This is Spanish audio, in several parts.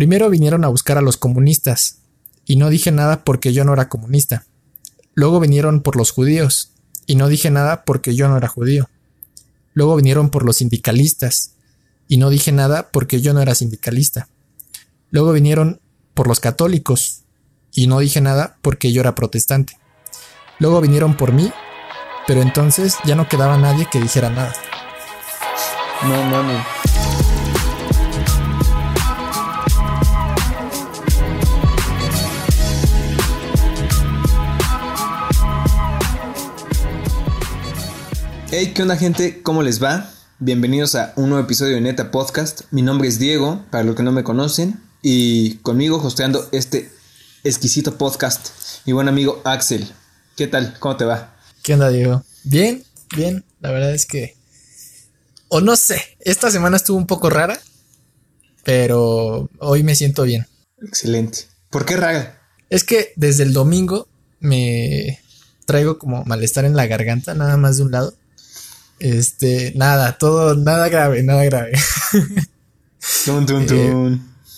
Primero vinieron a buscar a los comunistas, y no dije nada porque yo no era comunista. Luego vinieron por los judíos, y no dije nada porque yo no era judío. Luego vinieron por los sindicalistas, y no dije nada porque yo no era sindicalista. Luego vinieron por los católicos, y no dije nada porque yo era protestante. Luego vinieron por mí, pero entonces ya no quedaba nadie que dijera nada. No mames. Hey, ¿qué onda gente? ¿Cómo les va? Bienvenidos a un nuevo episodio de Neta Podcast. Mi nombre es Diego, para los que no me conocen, y conmigo hosteando este exquisito podcast, mi buen amigo Axel. ¿Qué tal? ¿Cómo te va? ¿Qué onda, Diego? Bien, bien. La verdad es que... O no sé, esta semana estuvo un poco rara, pero hoy me siento bien. Excelente. ¿Por qué rara? Es que desde el domingo me traigo como malestar en la garganta, nada más de un lado. Este, nada, todo, nada grave, nada grave. Eh,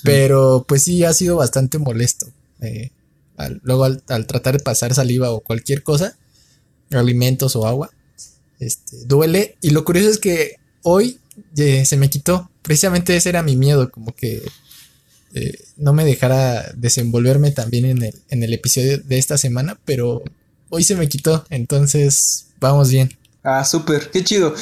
pero pues sí, ha sido bastante molesto. Eh, al- luego al, al tratar de pasar saliva o cualquier cosa, alimentos o agua, este, duele. Y lo curioso es que hoy eh, se me quitó. Precisamente ese era mi miedo, como que eh, no me dejara desenvolverme también en el, en el episodio de esta semana, pero hoy se me quitó. Entonces, vamos bien. Ah, súper, qué chido.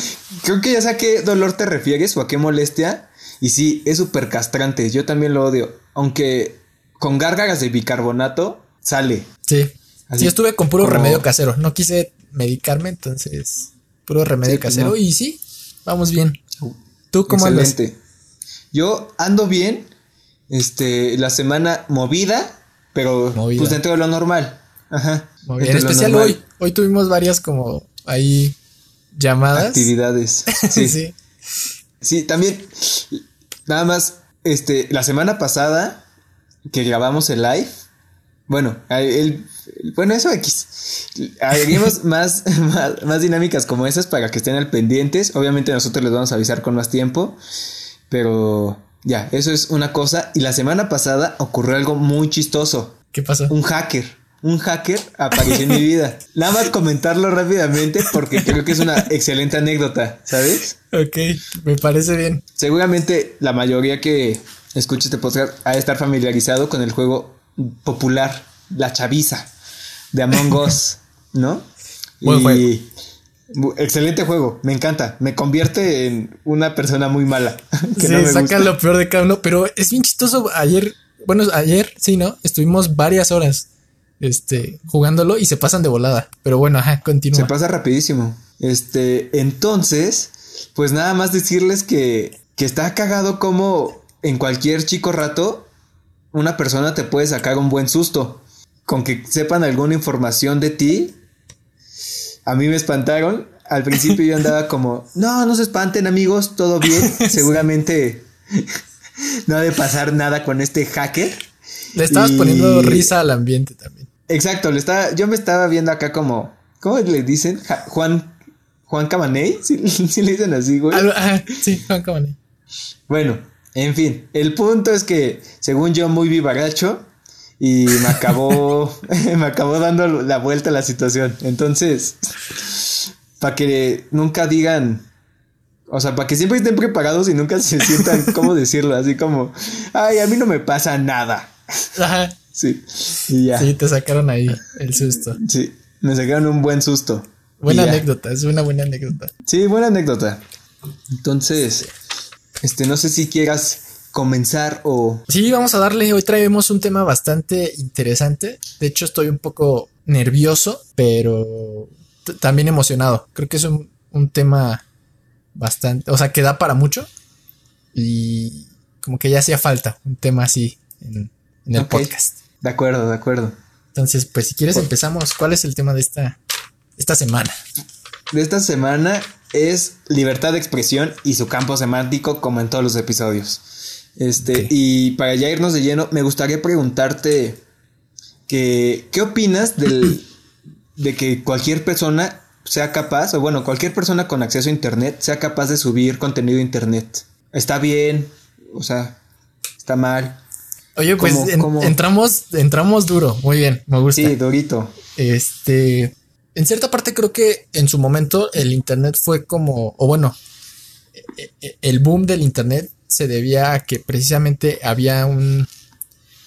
Creo que ya sé a qué dolor te refieres o a qué molestia. Y sí, es súper castrante. Yo también lo odio. Aunque con gárgaras de bicarbonato sale. Sí. Así Sí, estuve con puro como- remedio casero. No quise medicarme, entonces puro remedio Sí, casero. no. Y sí, vamos bien. ¿Tú cómo andas? Excelente. Yo ando bien. Este, la semana movida, pero Movida. pues dentro de lo normal. Ajá. En especial normal. hoy. Hoy tuvimos varias como ahí llamadas. Actividades. Sí, Sí. sí. También. Nada más, este, la semana pasada que grabamos el live. Bueno, el, bueno, eso X. Haremos más, más, más dinámicas como esas para que estén al pendientes. Obviamente nosotros les vamos a avisar con más tiempo. Pero ya, eso es una cosa. Y la semana pasada ocurrió algo muy chistoso. ¿Qué pasó? Un hacker. Un hacker apareció en mi vida. Nada más comentarlo rápidamente porque creo que es una excelente anécdota, ¿sabes? Ok, me parece bien. Seguramente la mayoría que escucha este podcast ha de estar familiarizado con el juego popular, la chaviza, de Among Us, ¿no? Buen juego. bu- Excelente juego, me encanta. Me convierte en una persona muy mala. que sí, no me saca gusta. lo peor de cada uno. Pero es bien chistoso. Ayer, bueno, ayer, sí, ¿no? Estuvimos varias horas este, jugándolo y se pasan de volada. Pero bueno, ajá, continúa. Se pasa rapidísimo. Este, entonces, pues nada más decirles que, que está cagado como en cualquier chico rato una persona te puede sacar un buen susto. Con que sepan alguna información de ti. A mí me espantaron. Al principio yo andaba como, no, no se espanten amigos, todo bien. Seguramente no ha de pasar nada con este hacker. Le estabas y- poniendo risa al ambiente también. Exacto, le estaba, yo me estaba viendo acá como, ¿cómo le dicen? Ja- Juan, Juan Camaney, ¿Sí, sí le dicen así, güey. Sí, Juan Cabané. Bueno, en fin, el punto es que, según yo, muy vivaracho y me acabó, me acabó dando la vuelta a la situación. Entonces, para que nunca digan, o sea, para que siempre estén preparados y nunca se sientan, ¿cómo decirlo? Así como, ay, a mí no me pasa nada. Ajá. Sí, y ya. Sí, te sacaron ahí el susto. Sí, me sacaron un buen susto. Buena anécdota, es una buena anécdota. Sí, buena anécdota. Entonces, este, no sé si quieras comenzar o... Sí, vamos a darle. Hoy traemos un tema bastante interesante. De hecho, estoy un poco nervioso, pero también emocionado. Creo que es un, un tema bastante, o sea, que da para mucho. Y como que ya hacía falta un tema así en, en el podcast. De acuerdo, de acuerdo. Entonces, pues si quieres empezamos. ¿Cuál es el tema de esta, esta semana? De esta semana es libertad de expresión y su campo semántico, como en todos los episodios. Este, y para ya irnos de lleno, me gustaría preguntarte que, ¿qué opinas del, de que cualquier persona sea capaz, o bueno, cualquier persona con acceso a internet sea capaz de subir contenido a internet? ¿Está bien? O sea, ¿está mal? Oye, pues entramos, entramos duro. Muy bien, me gusta. Sí, durito. Este, en cierta parte creo que en su momento el Internet fue como, o bueno, e, e, el boom del Internet se debía a que precisamente había un,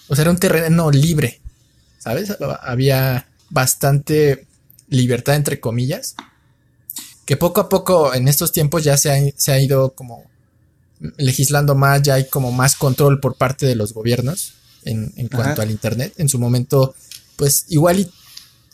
o sea, era un terreno libre, ¿sabes? Había bastante libertad entre comillas, que poco a poco en estos tiempos ya se ha, se ha ido como legislando más, ya hay como más control por parte de los gobiernos en, cuanto al Internet. En su momento, pues igual y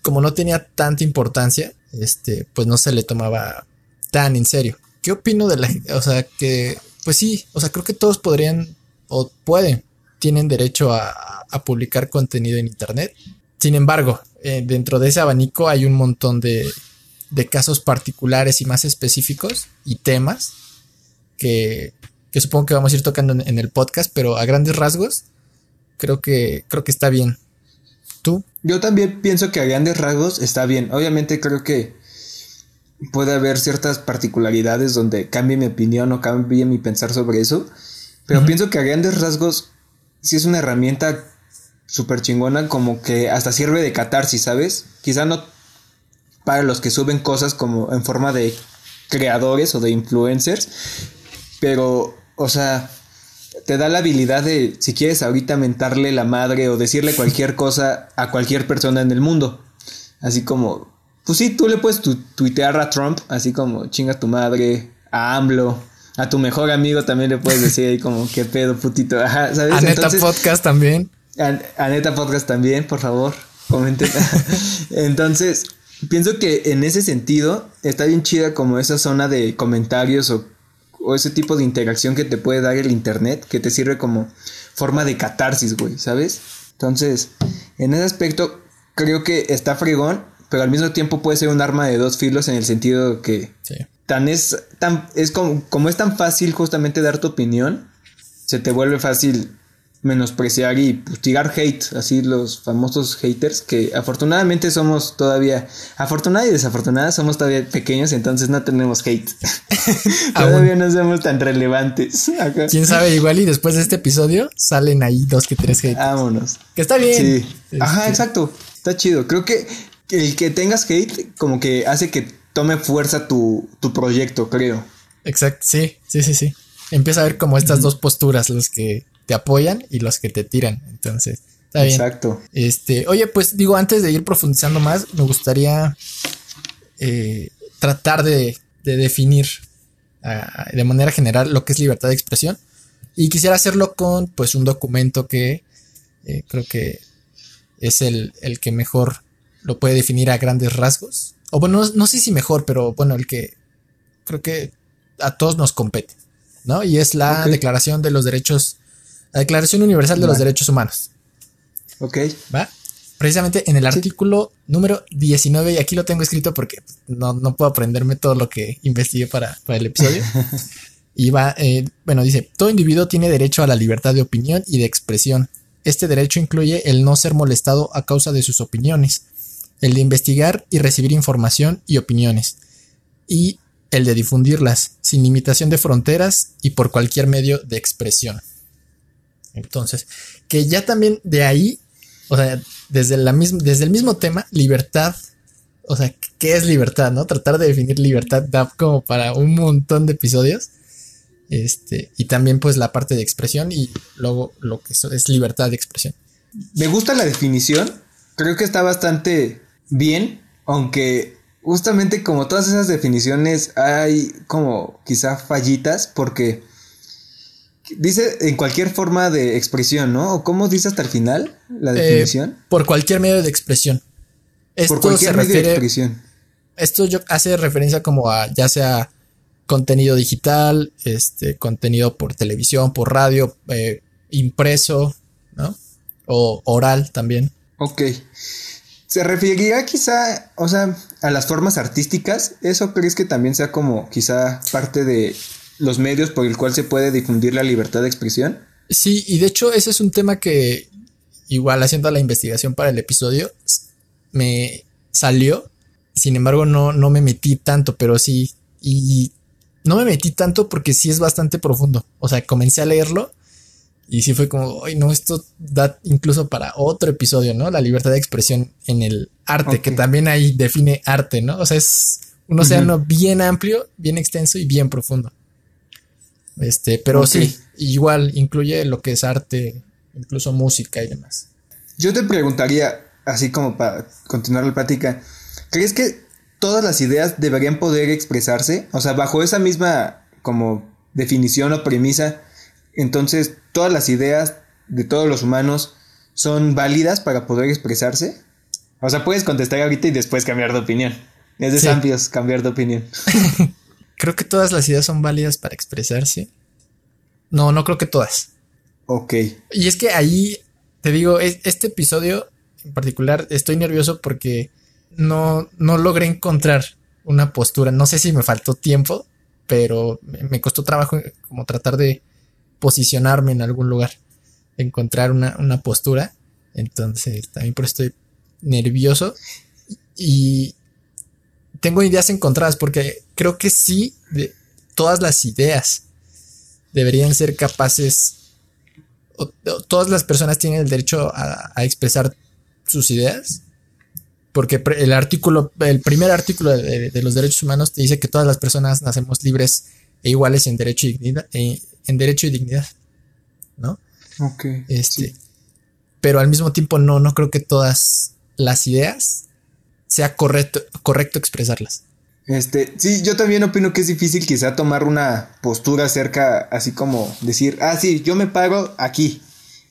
como no tenía tanta importancia, este, pues no se le tomaba tan en serio. ¿Qué opino de la O sea, que, pues sí, o sea, creo que todos podrían o pueden, tienen derecho a, publicar contenido en Internet. Sin embargo, eh, dentro de ese abanico hay un montón de, de casos particulares y más específicos y temas que, que supongo que vamos a ir tocando en, el podcast, pero a grandes rasgos creo que creo que está bien. ¿Tú? Yo también pienso que a grandes rasgos está bien. Obviamente creo que puede haber ciertas particularidades donde cambie mi opinión o cambie mi pensar sobre eso, pero pienso que a grandes rasgos sí es una herramienta súper chingona como que hasta sirve de catarsis, ¿sabes? Quizá no para los que suben cosas como en forma de creadores o de influencers, pero o sea, te da la habilidad de, si quieres ahorita mentarle la madre o decirle cualquier cosa a cualquier persona en el mundo. Así como, pues sí, tú le puedes tuitear a Trump, así como chinga tu madre, a AMLO, a tu mejor amigo también le puedes decir ahí como, qué pedo, putito. Ajá, ¿sabes? A Neta Podcast también. A, Neta Podcast también, por favor, comenten. Entonces, pienso que en ese sentido está bien chida como esa zona de comentarios o o ese tipo de interacción que te puede dar el internet, que te sirve como forma de catarsis, güey, ¿sabes? Entonces, en ese aspecto, creo que está fregón, pero al mismo tiempo puede ser un arma de dos filos en el sentido que tan es, tan, es como, como es tan fácil justamente dar tu opinión, se te vuelve fácil menospreciar y pues, tirar hate, así los famosos haters, que afortunadamente somos todavía, afortunada y desafortunada, somos todavía pequeños, entonces no tenemos hate. todavía no somos tan relevantes. Quién sabe, igual y después de este episodio salen ahí dos que tres hate. Vámonos. Que está bien. Sí. Ajá, este. exacto. Está chido. Creo que el que tengas hate, como que hace que tome fuerza tu, tu proyecto, creo. Exacto, sí, sí, sí, sí. Empieza a ver como estas dos posturas, los que te apoyan y los que te tiran. Entonces, está bien. Exacto. Este, oye, pues digo, antes de ir profundizando más, me gustaría eh, tratar de, definir de manera general lo que es libertad de expresión. Y quisiera hacerlo con pues un documento que eh, creo que es el, el, que mejor lo puede definir a grandes rasgos. O bueno, no, sé si mejor, pero bueno, el que creo que a todos nos compete, ¿no? Y es la Declaración de los Derechos la Declaración Universal de los Derechos Humanos. Ok. ¿Va? Precisamente en el artículo número 19, y aquí lo tengo escrito porque no, puedo aprenderme todo lo que investigué para, el episodio. y va, eh, bueno, dice, todo individuo tiene derecho a la libertad de opinión y de expresión. Este derecho incluye el no ser molestado a causa de sus opiniones, el de investigar y recibir información y opiniones, y el de difundirlas, sin limitación de fronteras y por cualquier medio de expresión. Entonces, que ya también de ahí, o sea, desde, la desde el mismo tema, libertad, o sea, ¿qué es libertad? ¿No? Tratar de definir libertad como para un montón de episodios. Este, y también pues la parte de expresión y luego lo que es libertad de expresión. Me gusta la definición, creo que está bastante bien, aunque justamente como todas esas definiciones hay como quizá fallitas porque Dice en cualquier forma de expresión, ¿no? ¿O cómo dice hasta el final la eh, definición? por cualquier medio de expresión. Esto por cualquier medio de expresión. Esto yo, hace referencia como a ya sea contenido digital, este, contenido por televisión, por radio, eh, impreso, ¿no? O oral también. Ok. ¿Se referiría quizá, o sea, a las formas artísticas? ¿Eso crees que también sea como quizá parte de los medios por el cual se puede difundir la libertad de expresión? Sí, y de hecho ese es un tema que igual haciendo la investigación para el episodio me salió. Sin embargo, no, no me metí tanto, pero sí. Y no me metí tanto porque sí es bastante profundo. O sea, comencé a leerlo Y sí fue como, ay, no, esto da incluso para otro episodio, ¿no? La libertad de expresión en el arte, que también ahí define arte, ¿no? O sea, es un océano bien amplio, bien extenso y bien profundo. Este, pero sí, igual incluye lo que es arte, incluso música y demás. Yo te preguntaría, así como para continuar la plática, ¿crees que todas las ideas deberían poder expresarse? O sea, bajo esa misma como definición o premisa, entonces todas las ideas de todos los humanos son válidas para poder expresarse. O sea, puedes contestar ahorita y después cambiar de opinión. Es de sí. cambiar de opinión. creo que todas las ideas son válidas para expresarse. No, no creo que todas. Ok. Y es que ahí, te digo, este episodio en particular, estoy nervioso porque no, no logré encontrar una postura. No sé si me faltó tiempo, pero me costó trabajo como tratar de posicionarme en algún lugar, encontrar una, una postura. Entonces, también por eso estoy nervioso. Y tengo ideas encontradas porque creo que sí, de todas las ideas deberían ser capaces, todas las personas tienen el derecho a, expresar sus ideas. Porque el artículo, el primer artículo de, los derechos humanos te dice que todas las personas nacemos libres e iguales en derecho y dignidad, eh, en derecho y dignidad, ¿no? Ok. Este, pero al mismo tiempo no, no creo que todas las ideas sea correcto, correcto expresarlas. Este, sí, yo también opino que es difícil quizá tomar una postura acerca, así como decir, ah, sí, yo me pago aquí.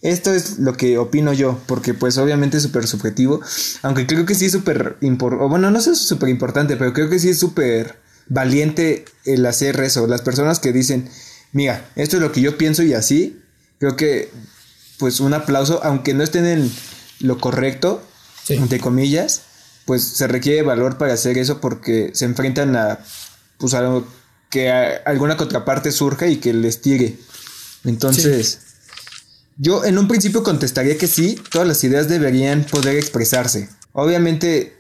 Esto es lo que opino yo, porque pues obviamente es súper subjetivo, aunque creo que sí es súper importante, bueno, no sé súper importante, pero creo que sí es súper valiente el hacer eso. Las personas que dicen, mira, esto es lo que yo pienso y así, creo que pues un aplauso, aunque no estén en lo correcto, entre comillas, pues se requiere valor para hacer eso porque se enfrentan a, pues a que alguna contraparte surja y que les tire. Entonces, yo en un principio contestaría que sí, todas las ideas deberían poder expresarse. Obviamente,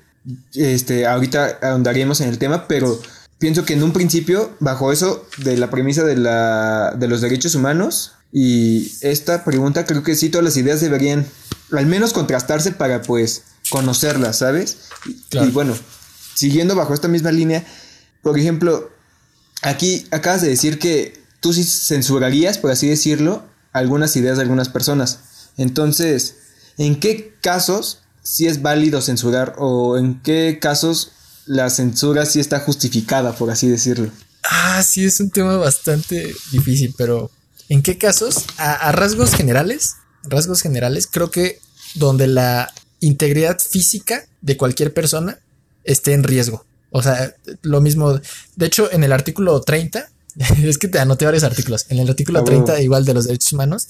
este, ahorita ahondaríamos en el tema, pero pienso que en un principio, bajo eso de la premisa de, la, de los derechos humanos y esta pregunta, creo que sí, todas las ideas deberían al menos contrastarse para pues conocerlas, ¿sabes? Y bueno, siguiendo bajo esta misma línea, por ejemplo, aquí acabas de decir que tú sí censurarías, por así decirlo, algunas ideas de algunas personas. Entonces, ¿en qué casos sí es válido censurar o en qué casos la censura sí está justificada, por así decirlo? Ah, sí, es un tema bastante difícil, pero ¿en qué casos? A, rasgos generales, rasgos generales, creo que donde la integridad física de cualquier persona esté en riesgo. O sea, lo mismo. De hecho, en el artículo 30, es que te anoté varios artículos. En el artículo 30, igual de los derechos humanos,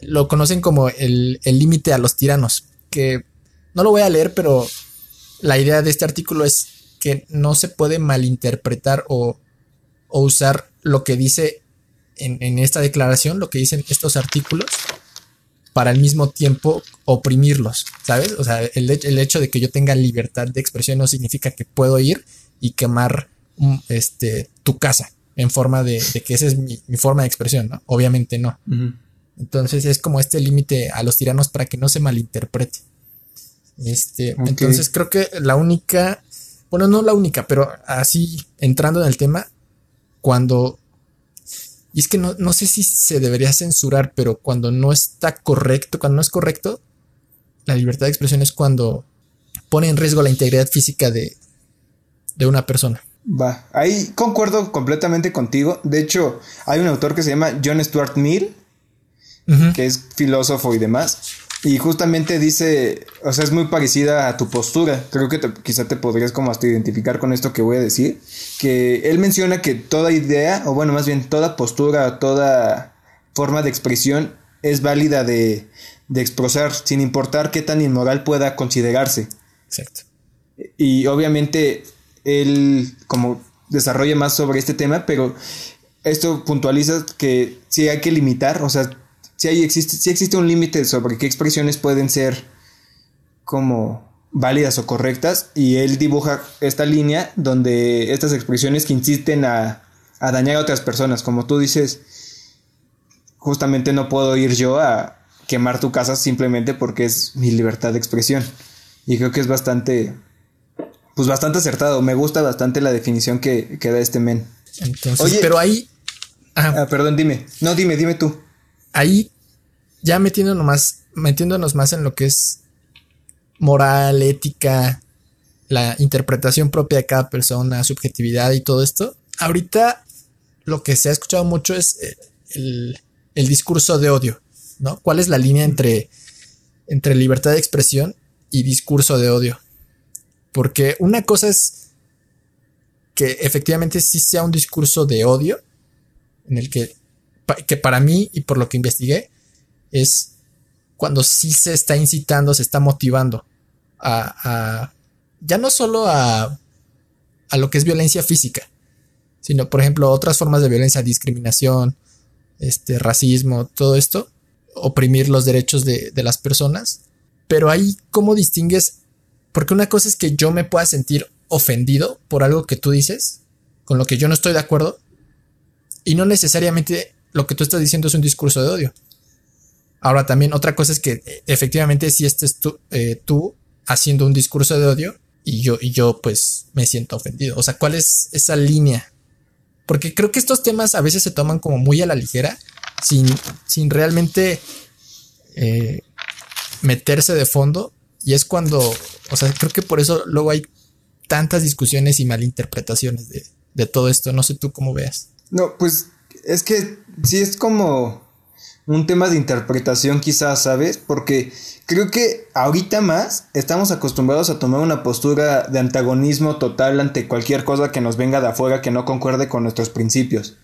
lo conocen como el límite a los tiranos. Que no lo voy a leer, pero la idea de este artículo es que no se puede malinterpretar o, usar lo que dice en, en, esta declaración, lo que dicen estos artículos, para al mismo tiempo oprimirlos, ¿sabes? O sea, el, el, hecho de que yo tenga libertad de expresión no significa que puedo ir y quemar mm, este, tu casa en forma de, que esa es mi, forma de expresión, ¿no? Obviamente no. Entonces es como este límite a los tiranos para que no se malinterprete. Este, entonces creo que la única, bueno, no la única, pero así entrando en el tema, cuando y es que no, no, sé si se debería censurar, pero cuando no está correcto, cuando no es correcto, la libertad de expresión es cuando pone en riesgo la integridad física de, de una persona. Va, ahí concuerdo completamente contigo. De hecho, hay un autor que se llama John Stuart Mill, que es filósofo y demás. Y justamente dice, o sea, es muy parecida a tu postura. Creo que quizá te podrías como hasta identificar con esto que voy a decir. Que él menciona que toda idea, o bueno, más bien toda postura, toda forma de expresión es válida de, de expresar, sin importar qué tan inmoral pueda considerarse. Exacto. Y obviamente él como desarrolla más sobre este tema, pero esto puntualiza que sí hay que limitar, o sea, si existe, existe un límite sobre qué expresiones pueden ser como válidas o correctas y él dibuja esta línea donde estas expresiones que insisten a, dañar a otras personas, como tú dices, justamente no puedo ir yo a quemar tu casa simplemente porque es mi libertad de expresión. Y creo que es bastante, pues bastante acertado. Me gusta bastante la definición que, que da este men. Entonces, Oye, pero ahí... Ah, perdón, dime. No, dime, dime tú. Ahí, ya metiéndonos más, metiéndonos más en lo que es moral, ética, la interpretación propia de cada persona, subjetividad y todo esto. Ahorita lo que se ha escuchado mucho es eh, el, el discurso de odio, ¿no? ¿Cuál es la línea entre, entre libertad de expresión y discurso de odio? Porque una cosa es que efectivamente sí sea un discurso de odio, en el que, que para mí y por lo que investigué, es cuando sí se está incitando, se está motivando a, ya no solo a, a lo que es violencia física, sino por ejemplo otras formas de violencia, discriminación, este, racismo, todo esto, oprimir los derechos de, las personas. Pero ahí, ¿cómo distingues? Porque una cosa es que yo me pueda sentir ofendido por algo que tú dices, con lo que yo no estoy de acuerdo, y no necesariamente lo que tú estás diciendo es un discurso de odio. Ahora también otra cosa es que eh, efectivamente si estés tú, eh, tú haciendo un discurso de odio y yo, y yo pues me siento ofendido. O sea, ¿cuál es esa línea porque creo que estos temas a veces se toman como muy a la ligera, sin, sin realmente eh, meterse de fondo. Y es cuando, o sea, creo que por eso luego hay tantas discusiones y malinterpretaciones de, de todo esto. No sé tú cómo veas. No, pues es que sí es como un tema de interpretación quizás, ¿sabes? Porque creo que ahorita más estamos acostumbrados a tomar una postura de antagonismo total ante cualquier cosa que nos venga de afuera que no concuerde con nuestros principios.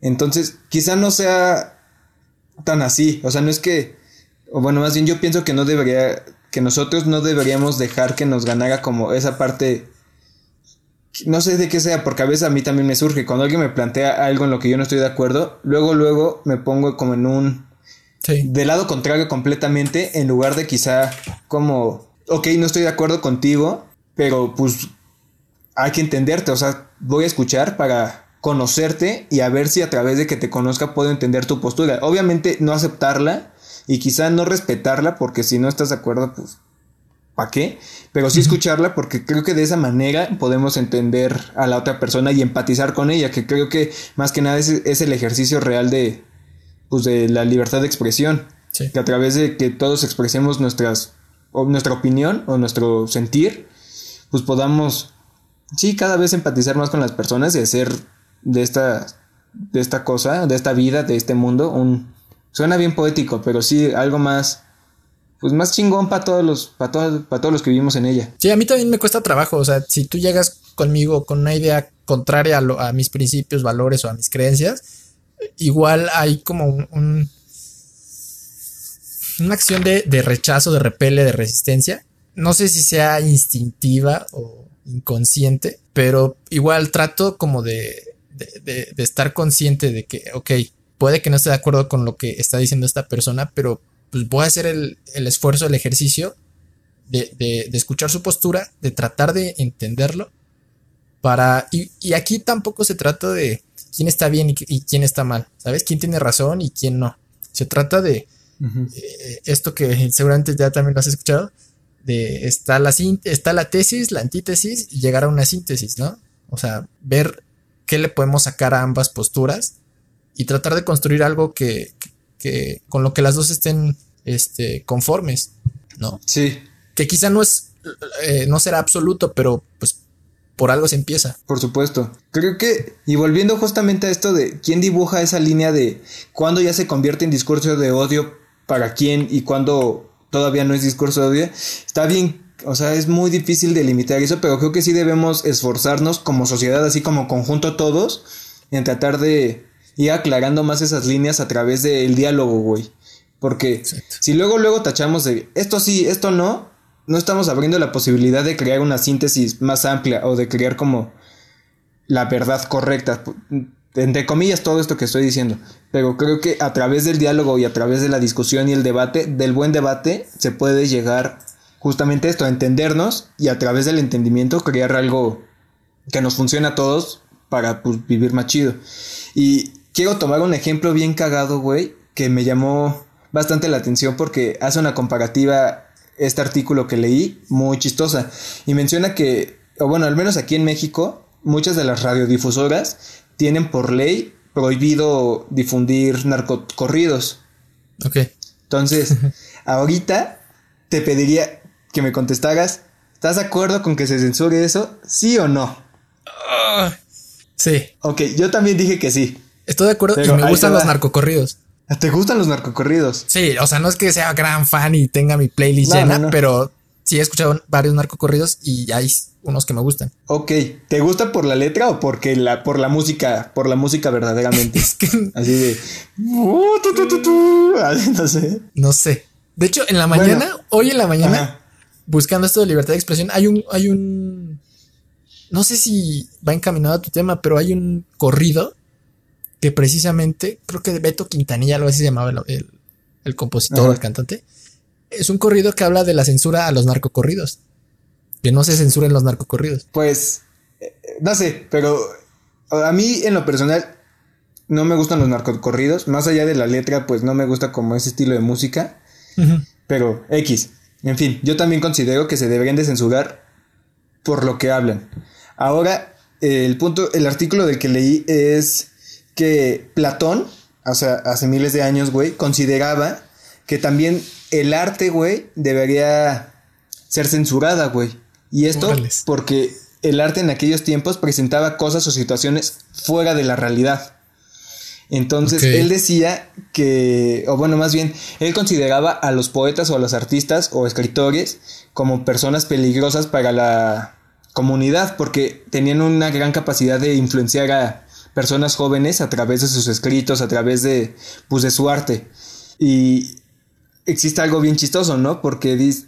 Entonces, quizá no sea tan así, o sea, no es que, o bueno, más bien yo pienso que no debería, que nosotros no deberíamos dejar que nos ganara como esa parte no sé de qué sea, porque a veces a mí también me surge. Cuando alguien me plantea algo en lo que yo no estoy de acuerdo, luego, luego me pongo como en un. Sí. De lado contrario completamente, en lugar de quizá como. Ok, no estoy de acuerdo contigo, pero pues hay que entenderte. O sea, voy a escuchar para conocerte y a ver si a través de que te conozca puedo entender tu postura. Obviamente no aceptarla y quizá no respetarla, porque si no estás de acuerdo, pues ¿para qué? Pero sí escucharla porque creo que de esa manera podemos entender a la otra persona y empatizar con ella, que creo que más que nada es, el ejercicio real de, pues de la libertad de expresión. Que a través de que todos expresemos nuestras, o nuestra opinión o nuestro sentir, pues podamos, sí, cada vez empatizar más con las personas y hacer de esta, de esta cosa, de esta vida, de este mundo, un... Suena bien poético, pero sí algo más pues más chingón para todos los, para todos, para todos los que vivimos en ella. Sí, a mí también me cuesta trabajo. O sea, si tú llegas conmigo con una idea contraria a, a mis principios, valores o a mis creencias, igual hay como un, una acción de, rechazo, de repele, de resistencia. No sé si sea instintiva o inconsciente, pero igual trato como de, de, de estar consciente de que, ok, puede que no esté de acuerdo con lo que está diciendo esta persona, pero pues voy a hacer el, esfuerzo, el ejercicio de, escuchar su postura, de tratar de entenderlo. Para. Y, aquí tampoco se trata de quién está bien y, quién está mal. ¿Sabes? ¿Quién tiene razón y quién no? Se trata de eh, esto que seguramente ya también lo has escuchado. De está la, está la tesis, la antítesis y llegar a una síntesis, ¿no? O sea, ver qué le podemos sacar a ambas posturas y tratar de construir algo que, que con lo que las dos estén este, conformes, ¿no? Sí. Que quizá no es, eh, no será absoluto, pero pues por algo se empieza. Por supuesto. Creo que, y volviendo justamente a esto de quién dibuja esa línea de cuándo ya se convierte en discurso de odio para quién y cuándo todavía no es discurso de odio, está bien, o sea, es muy difícil delimitar eso, pero creo que sí debemos esforzarnos como sociedad, así como conjunto todos, en tratar de y aclarando más esas líneas a través del diálogo, güey. Porque si luego, luego tachamos de esto sí, esto no, no estamos abriendo la posibilidad de crear una síntesis más amplia o de crear como la verdad correcta. Entre comillas, todo esto que estoy diciendo. Pero creo que a través del diálogo y a través de la discusión y el debate, del buen debate, se puede llegar justamente esto, a entendernos y a través del entendimiento crear algo que nos funcione a todos para pues, vivir más chido. Y quiero tomar un ejemplo bien cagado, güey, que me llamó bastante la atención porque hace una comparativa este artículo que leí muy chistosa y menciona que, o bueno, al menos aquí en México, muchas de las radiodifusoras tienen por ley prohibido difundir narcocorridos. Ok. Entonces, ahorita te pediría que me contestaras, ¿estás de acuerdo con que se censure eso? ¿Sí o no? Ah, sí. Ok, yo también dije que sí. Estoy de acuerdo Pero y me gustan los narcocorridos. ¿Te gustan los narcocorridos? Sí, o sea, no es que sea gran fan y tenga mi playlist No, llena, no, no. pero sí he escuchado varios narcocorridos y hay unos que me gustan. Ok, ¿te gusta por la letra o porque la, por la música, por la música verdaderamente? Es que Así de... uh, no sé. no sé. De hecho, en la Bueno. mañana, hoy en la mañana, Ajá. buscando esto de libertad de expresión, hay un, hay un, no sé si va encaminado a tu tema, pero hay un corrido que precisamente, creo que Beto Quintanilla, algo así se llamaba el, el- el compositor o el cantante, es un corrido que habla de la censura a los narcocorridos. Que no se censuren los narcocorridos. Pues, eh, no sé, pero a mí en lo personal no me gustan los narcocorridos. Más allá de la letra, pues no me gusta como ese estilo de música. Pero X. En fin, yo también considero que se deberían de censurar por lo que hablan. Ahora, el punto, el artículo del que leí es que Platón, o sea, hace miles de años, güey, consideraba que también el arte, güey, debería ser censurada, güey. Y esto porque el arte en aquellos tiempos presentaba cosas o situaciones fuera de la realidad. Entonces él decía que, o bueno, más bien, él consideraba a los poetas o a los artistas o escritores como personas peligrosas para la comunidad porque tenían una gran capacidad de influenciar a personas jóvenes a través de sus escritos, a través de, pues, de su arte. Y existe algo bien chistoso, ¿no? Porque dis-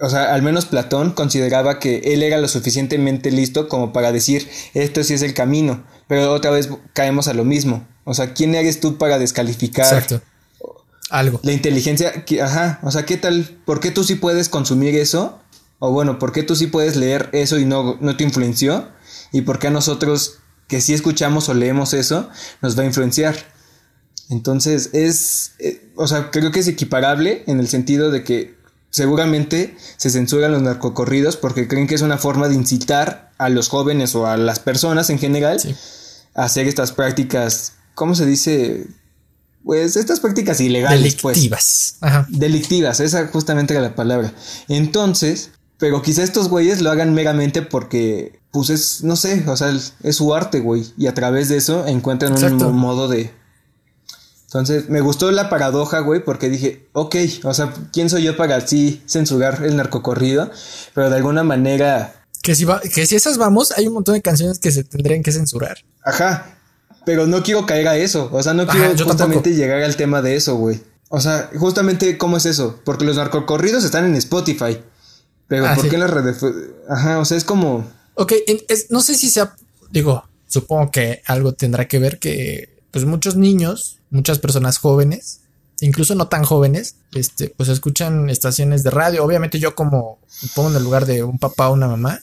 o sea, al menos Platón consideraba que él era lo suficientemente listo como para decir, esto sí es el camino, pero otra vez caemos a lo mismo. O sea, ¿quién eres tú para descalificar Exacto. Algo. la inteligencia? que- Ajá, o sea, ¿qué tal? ¿Por qué tú sí puedes consumir eso? O bueno, ¿por qué tú sí puedes leer eso y no, no te influenció? ¿Y por qué a nosotros que sí escuchamos o leemos eso nos va a influenciar? Entonces es, eh, o sea, creo que es equiparable en el sentido de que seguramente se censuran los narcocorridos porque creen que es una forma de incitar a los jóvenes o a las personas en general Sí. a hacer estas prácticas, ¿cómo se dice? Pues estas prácticas ilegales, pues. Delictivas. Ajá. Delictivas, esa justamente era la palabra. Entonces, pero quizá estos güeyes lo hagan meramente porque, pues es, no sé, o sea, es su arte, güey. Y a través de eso encuentran Exacto. un modo de... Entonces, me gustó la paradoja, güey, porque dije, ok, o sea, ¿quién soy yo para así censurar el narcocorrido? Pero de alguna manera, Que si, va, que si esas vamos, hay un montón de canciones que se tendrían que censurar. Ajá, pero no quiero caer a eso. O sea, no quiero justamente tampoco. llegar al tema de eso, güey. O sea, justamente, ¿cómo es eso? Porque los narcocorridos están en Spotify. Pero Ah, ¿por sí. qué las redes? Ajá, o sea, es como. Ok, es- no sé si sea, digo, supongo que algo tendrá que ver que, pues muchos niños, muchas personas jóvenes, incluso no tan jóvenes, este, pues escuchan estaciones de radio. Obviamente yo como me pongo en el lugar de un papá o una mamá,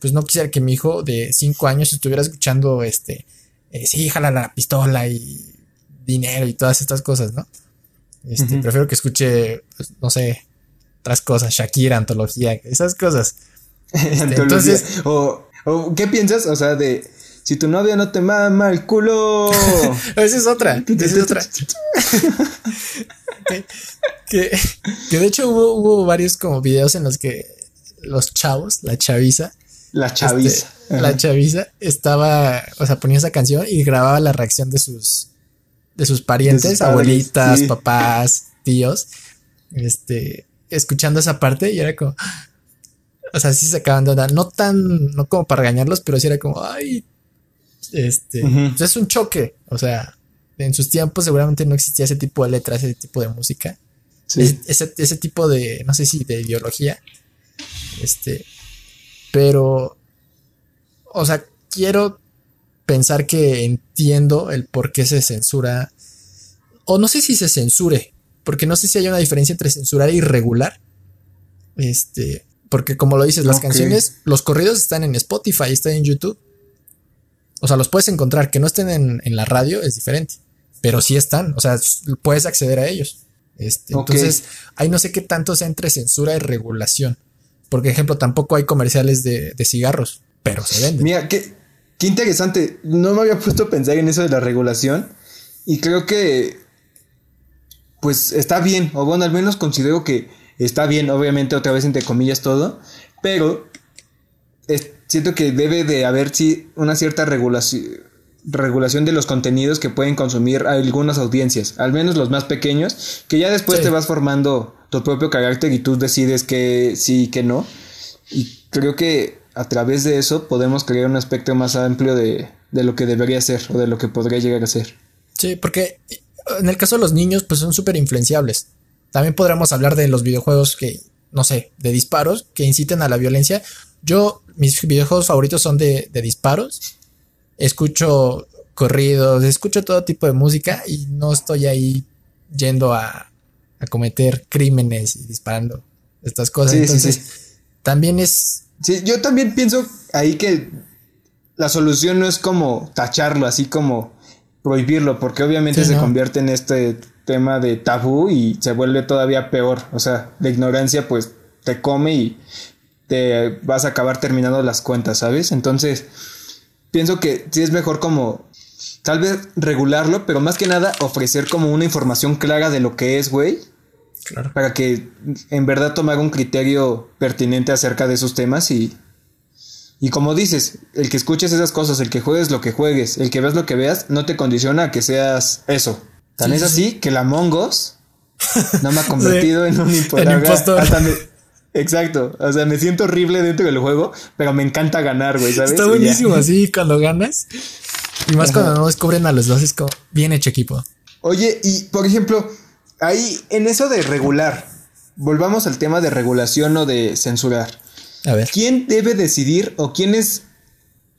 pues no quisiera que mi hijo de cinco años estuviera escuchando, este, eh, sí, jala la pistola y dinero y todas estas cosas, ¿no? Este, prefiero que escuche, pues, no sé, otras cosas, Shakira, antología, esas cosas. Este, entonces- O, o, ¿qué piensas? O sea, de. Si tu novia no te mama el culo. Esa es otra. Esa es otra. que, que, que de hecho hubo, hubo varios como videos en los que los chavos, la chaviza, la chaviza. este, la chaviza estaba, o sea, ponía esa canción y grababa la reacción de sus de sus parientes, De sus padres, abuelitas, sí. papás, tíos, este, escuchando esa parte y era como, o sea, sí se acaban de dar, no tan, no como para regañarlos, pero sí era como, ay, este, pues es un choque, o sea, en sus tiempos seguramente no existía ese tipo de letras, ese tipo de música, Sí. ese, ese tipo de, no sé si de ideología, este, pero, o sea, quiero pensar que entiendo el por qué se censura, o no sé si se censure, porque no sé si hay una diferencia entre censurar e irregular, este, porque como lo dices, las canciones, los corridos están en Spotify, están en YouTube, o sea, los puedes encontrar, que no estén en, en la radio es diferente. pero sí están, o sea, puedes acceder a ellos. Este, Entonces, ahí no sé qué tanto sea entre censura y regulación. Porque, ejemplo, tampoco hay comerciales de, cigarros, pero se venden. Mira, qué, qué interesante. No me había puesto a pensar en eso de la regulación. Y creo que, pues, está bien. O bueno, al menos considero que está bien, obviamente, otra vez entre comillas todo. Pero siento que debe de haber sí, una cierta regulación regulación de los contenidos que pueden consumir algunas audiencias, al menos los más pequeños, que ya después te vas formando tu propio carácter y tú decides que sí y que no. Y creo que a través de eso podemos crear un aspecto más amplio de, de lo que debería ser o de lo que podría llegar a ser. Sí, porque en el caso de los niños, pues son súper influenciables. También podríamos hablar de los videojuegos que, no sé, de disparos que inciten a la violencia. Yo, mis videojuegos favoritos son de, de disparos escucho corridos, escucho todo tipo de música y no estoy ahí yendo a, cometer crímenes y disparando estas cosas. Entonces, también es... Sí, yo también pienso ahí que la solución no es como tacharlo, así como prohibirlo, porque obviamente se convierte en este tema de tabú y se vuelve todavía peor. O sea, la ignorancia pues te come y te vas a acabar terminando las cuentas, ¿sabes? Entonces, pienso que sí es mejor como tal vez regularlo, pero más que nada ofrecer como una información clara de lo que es, güey. Claro. Para que en verdad tomar un criterio pertinente acerca de esos temas y... Y como dices, el que escuches esas cosas, el que juegues lo que juegues, el que veas lo que veas, no te condiciona a que seas eso. Tan es así que la Mongos no me ha convertido en un impostor. Exacto. O sea, me siento horrible dentro del juego, pero me encanta ganar, güey, ¿sabes? Está buenísimo así cuando ganas. Y más cuando no descubren a los dos, es como bien hecho equipo. Oye, y por ejemplo, ahí en eso de regular, volvamos al tema de regulación o de censurar. A ver. ¿Quién debe decidir o quién es.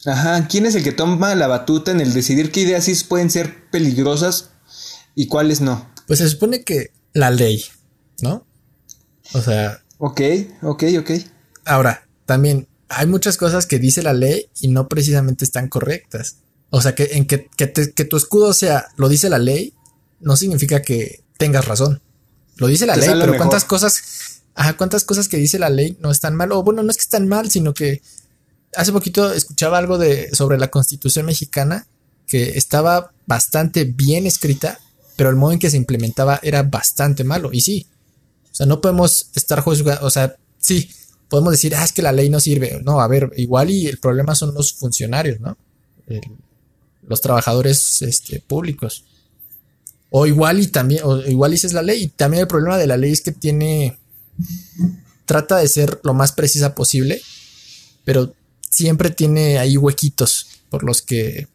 Ajá, quién es el que toma la batuta en el decidir qué ideas sí pueden ser peligrosas y cuáles no? Pues se supone que la ley, ¿no? O sea, Ok, ok, ok. Ahora, también hay muchas cosas que dice la ley y no precisamente están correctas. O sea, que en que, tu escudo sea, lo dice la ley, no significa que tengas razón. Lo dice la ley, pero cuántas cosas, ajá, cuántas cosas que dice la ley no están mal. O bueno, no es que están mal, sino que hace poquito escuchaba algo de sobre la Constitución mexicana que estaba bastante bien escrita, pero el modo en que se implementaba era bastante malo. Y sí, o sea, no podemos estar juzgando, o sea, sí, podemos decir, ah, es que la ley no sirve. No, a ver, igual y el problema son los funcionarios, ¿no? los trabajadores este, públicos. O igual y también, o igual es la ley. Y también el problema de la ley es que tiene, trata de ser lo más precisa posible, pero siempre tiene ahí huequitos por los que,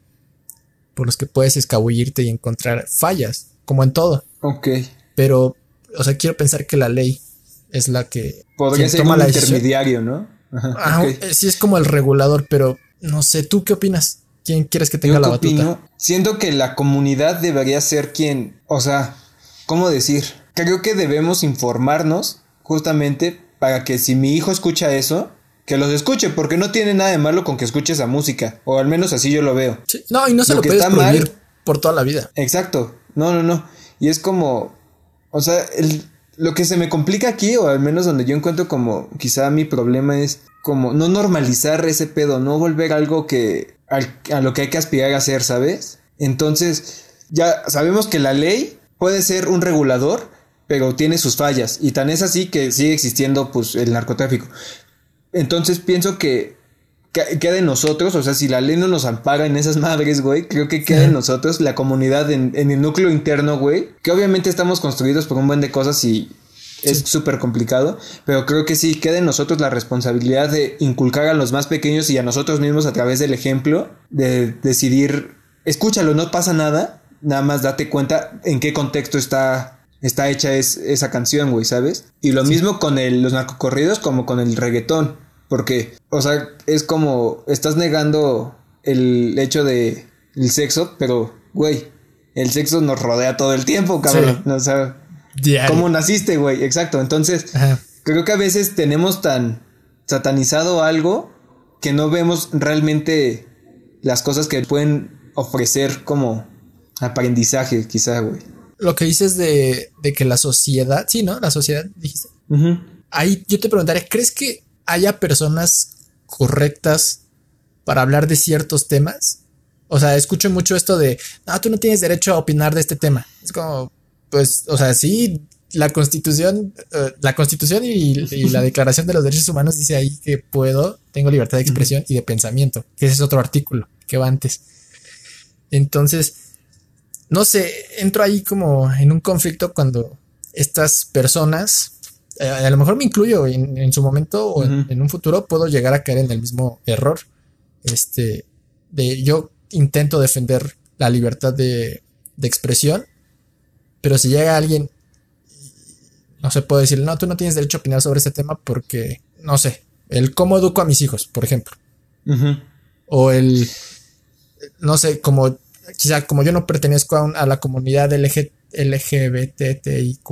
por los que puedes escabullirte y encontrar fallas, como en todo. Ok. Pero o sea, quiero pensar que la ley es la que podría ser un intermediario, ¿no? Ajá, eh, Sí es como el regulador, pero no sé, ¿tú qué opinas? ¿Quién quieres que tenga la batuta? siento que la comunidad debería ser quien, o sea, ¿cómo decir? Creo que debemos informarnos justamente para que si mi hijo escucha eso, que los escuche, porque no tiene nada de malo con que escuche esa música, o al menos así yo lo veo. No, y no se lo, puedes prohibir por toda la vida. Exacto. No, no, no. Y es como, o sea, el, lo que se me complica aquí, o al menos donde yo encuentro como quizá mi problema es como no normalizar ese pedo, no volver algo que a lo que hay que aspirar a hacer, ¿sabes? Entonces, ya sabemos que la ley puede ser un regulador, pero tiene sus fallas, y tan es así que sigue existiendo pues el narcotráfico. Entonces pienso que queda en nosotros, o sea, si la ley no nos ampara en esas madres, güey, creo que queda en nosotros, la comunidad en, el núcleo interno, güey, que obviamente estamos construidos por un buen de cosas y es súper complicado, pero creo que sí, queda en nosotros la responsabilidad de inculcar a los más pequeños y a nosotros mismos a través del ejemplo, de decidir, escúchalo, no pasa nada, nada más date cuenta en qué contexto está está hecha es, esa canción, güey, ¿sabes? Y lo mismo con el, los narcocorridos como con el reggaetón. Porque, o sea, es como estás negando el hecho de el sexo, pero, güey, el sexo nos rodea todo el tiempo, cabrón. O sea, ¿cómo naciste, güey? Exacto. Entonces, creo que a veces tenemos tan satanizado algo que no vemos realmente las cosas que pueden ofrecer como aprendizaje, quizá, güey. Lo que dices de, de que la sociedad, sí, ¿no? La sociedad, dijiste. Ahí yo te preguntaré, ¿crees que haya personas correctas para hablar de ciertos temas? O sea, escucho mucho esto de, no, tú no tienes derecho a opinar de este tema. Es como, pues, o sea, sí, la constitución, eh, la constitución y, la declaración de los derechos humanos dice ahí que puedo, tengo libertad de expresión y de pensamiento, que ese es otro artículo que va antes. Entonces, no sé, entro ahí como en un conflicto cuando estas personas, eh, a lo mejor me incluyo en, su momento o en, un futuro, puedo llegar a caer en el mismo error. Este, de yo intento defender la libertad de, de expresión, pero si llega alguien no se puede decir, no, tú no tienes derecho a opinar sobre ese tema porque, no sé, el cómo educo a mis hijos, por ejemplo. O el, no sé, como, quizá como yo no pertenezco a, la comunidad LG, LGBTIQ,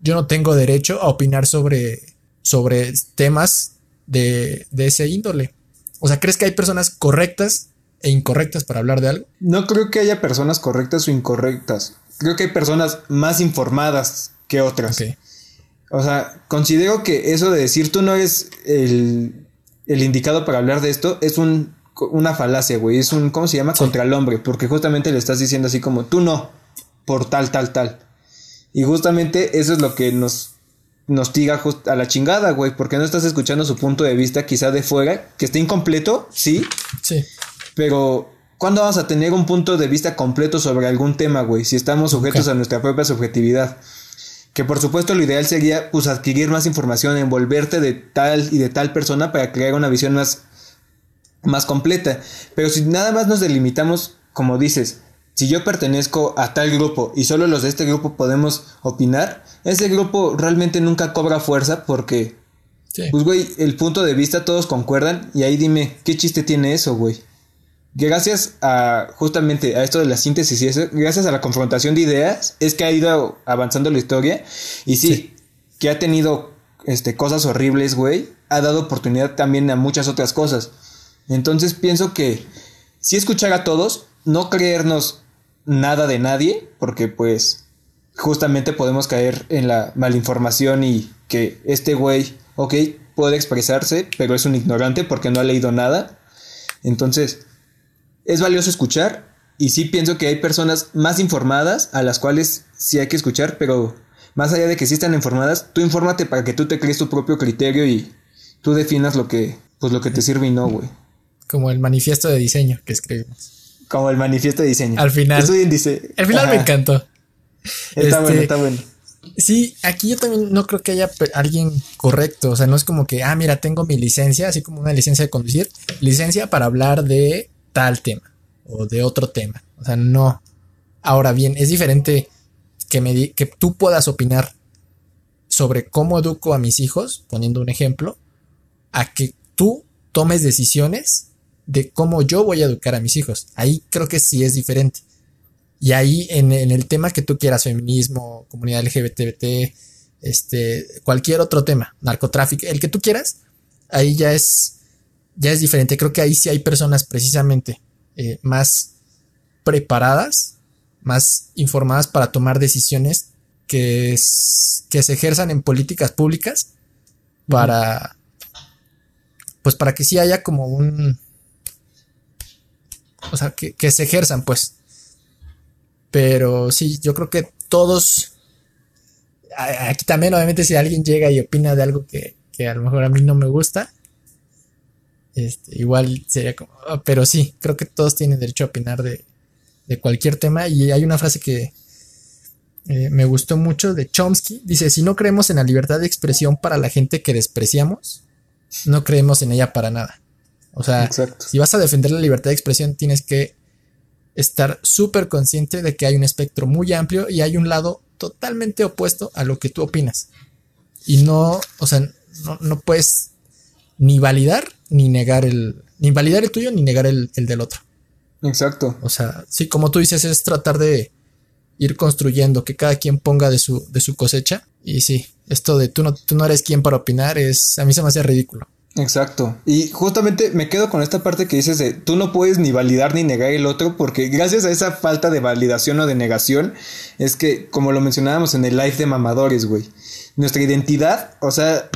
yo no tengo derecho a opinar sobre, sobre temas de, de ese índole. O sea, ¿crees que hay personas correctas e incorrectas para hablar de algo? No creo que haya personas correctas o incorrectas. Creo que hay personas más informadas que otras. O sea, considero que eso de decir tú no eres el, indicado para hablar de esto es un, una falacia, güey. Es un, ¿cómo se llama? Contra el hombre. Porque justamente le estás diciendo así como, tú no, por tal, tal, tal. Y justamente eso es lo que nos, nos tira a la chingada, güey. Porque no estás escuchando su punto de vista quizá de fuera, que está incompleto, sí. Sí. Pero ¿Cuándo vamos a tener un punto de vista completo sobre algún tema, güey? Si estamos sujetos a nuestra propia subjetividad. Que por supuesto lo ideal sería pues adquirir más información, envolverte de tal y de tal persona para crear una visión más, más completa. Pero si nada más nos delimitamos, como dices, si yo pertenezco a tal grupo y solo los de este grupo podemos opinar, ese grupo realmente nunca cobra fuerza porque, pues güey, el punto de vista todos concuerdan y ahí dime, ¿qué chiste tiene eso, güey? gracias a justamente a esto de la síntesis y eso, gracias a la confrontación de ideas, es que ha ido avanzando la historia. Y sí, que ha tenido este, cosas horribles, güey, ha dado oportunidad también a muchas otras cosas. Entonces pienso que si escuchar a todos, no creernos nada de nadie, porque pues justamente podemos caer en la malinformación y que este güey, ok, puede expresarse, pero es un ignorante porque no ha leído nada. Entonces, es valioso escuchar y sí pienso que hay personas más informadas a las cuales sí hay que escuchar, pero más allá de que sí están informadas, tú infórmate para que tú te crees tu propio criterio y tú definas lo que, pues lo que te sirve y no, güey. Como el manifiesto de diseño que escribimos. Como el manifiesto de diseño. Al final. Al final me encantó. Está bueno, este, está bueno. Sí, aquí yo también no creo que haya alguien correcto. O sea, no es como que, ah, mira, tengo mi licencia, así como una licencia de conducir, licencia para hablar de tal tema o de otro tema. O sea, no. Ahora bien, es diferente que, me que tú puedas opinar sobre cómo educo a mis hijos, poniendo un ejemplo, a que tú tomes decisiones de cómo yo voy a educar a mis hijos. Ahí creo que sí es diferente. Y ahí en, el tema que tú quieras, feminismo, comunidad LGBT, este, cualquier otro tema, narcotráfico, el que tú quieras, ahí ya es ya es diferente. Creo que ahí sí hay personas precisamente eh, más preparadas, más informadas para tomar decisiones que, que se ejerzan en políticas públicas para, pues para que sí haya como un, o sea, que, que se ejerzan, pues. Pero sí, yo creo que todos, aquí también obviamente si alguien llega y opina de algo que, que a lo mejor a mí no me gusta, este, igual sería como, ah, pero sí, creo que todos tienen derecho a opinar de, cualquier tema. Y hay una frase que eh, me gustó mucho de Chomsky. Dice, si no creemos en la libertad de expresión para la gente que despreciamos, no creemos en ella para nada. O sea, si vas a defender la libertad de expresión, tienes que estar súper consciente de que hay un espectro muy amplio y hay un lado totalmente opuesto a lo que tú opinas. Y no, o sea, no, no puedes ni validar ni negar el, ni validar el tuyo ni negar el, del otro. Exacto. O sea, sí, como tú dices, es tratar de ir construyendo, que cada quien ponga de su, de su cosecha. Y sí, esto de tú no, tú no eres quien para opinar es, a mí se me hace ridículo. Exacto. Y justamente me quedo con esta parte que dices de tú no puedes ni validar ni negar el otro porque gracias a esa falta de validación o de negación es que, como lo mencionábamos en el live de mamadores, güey, nuestra identidad, o sea,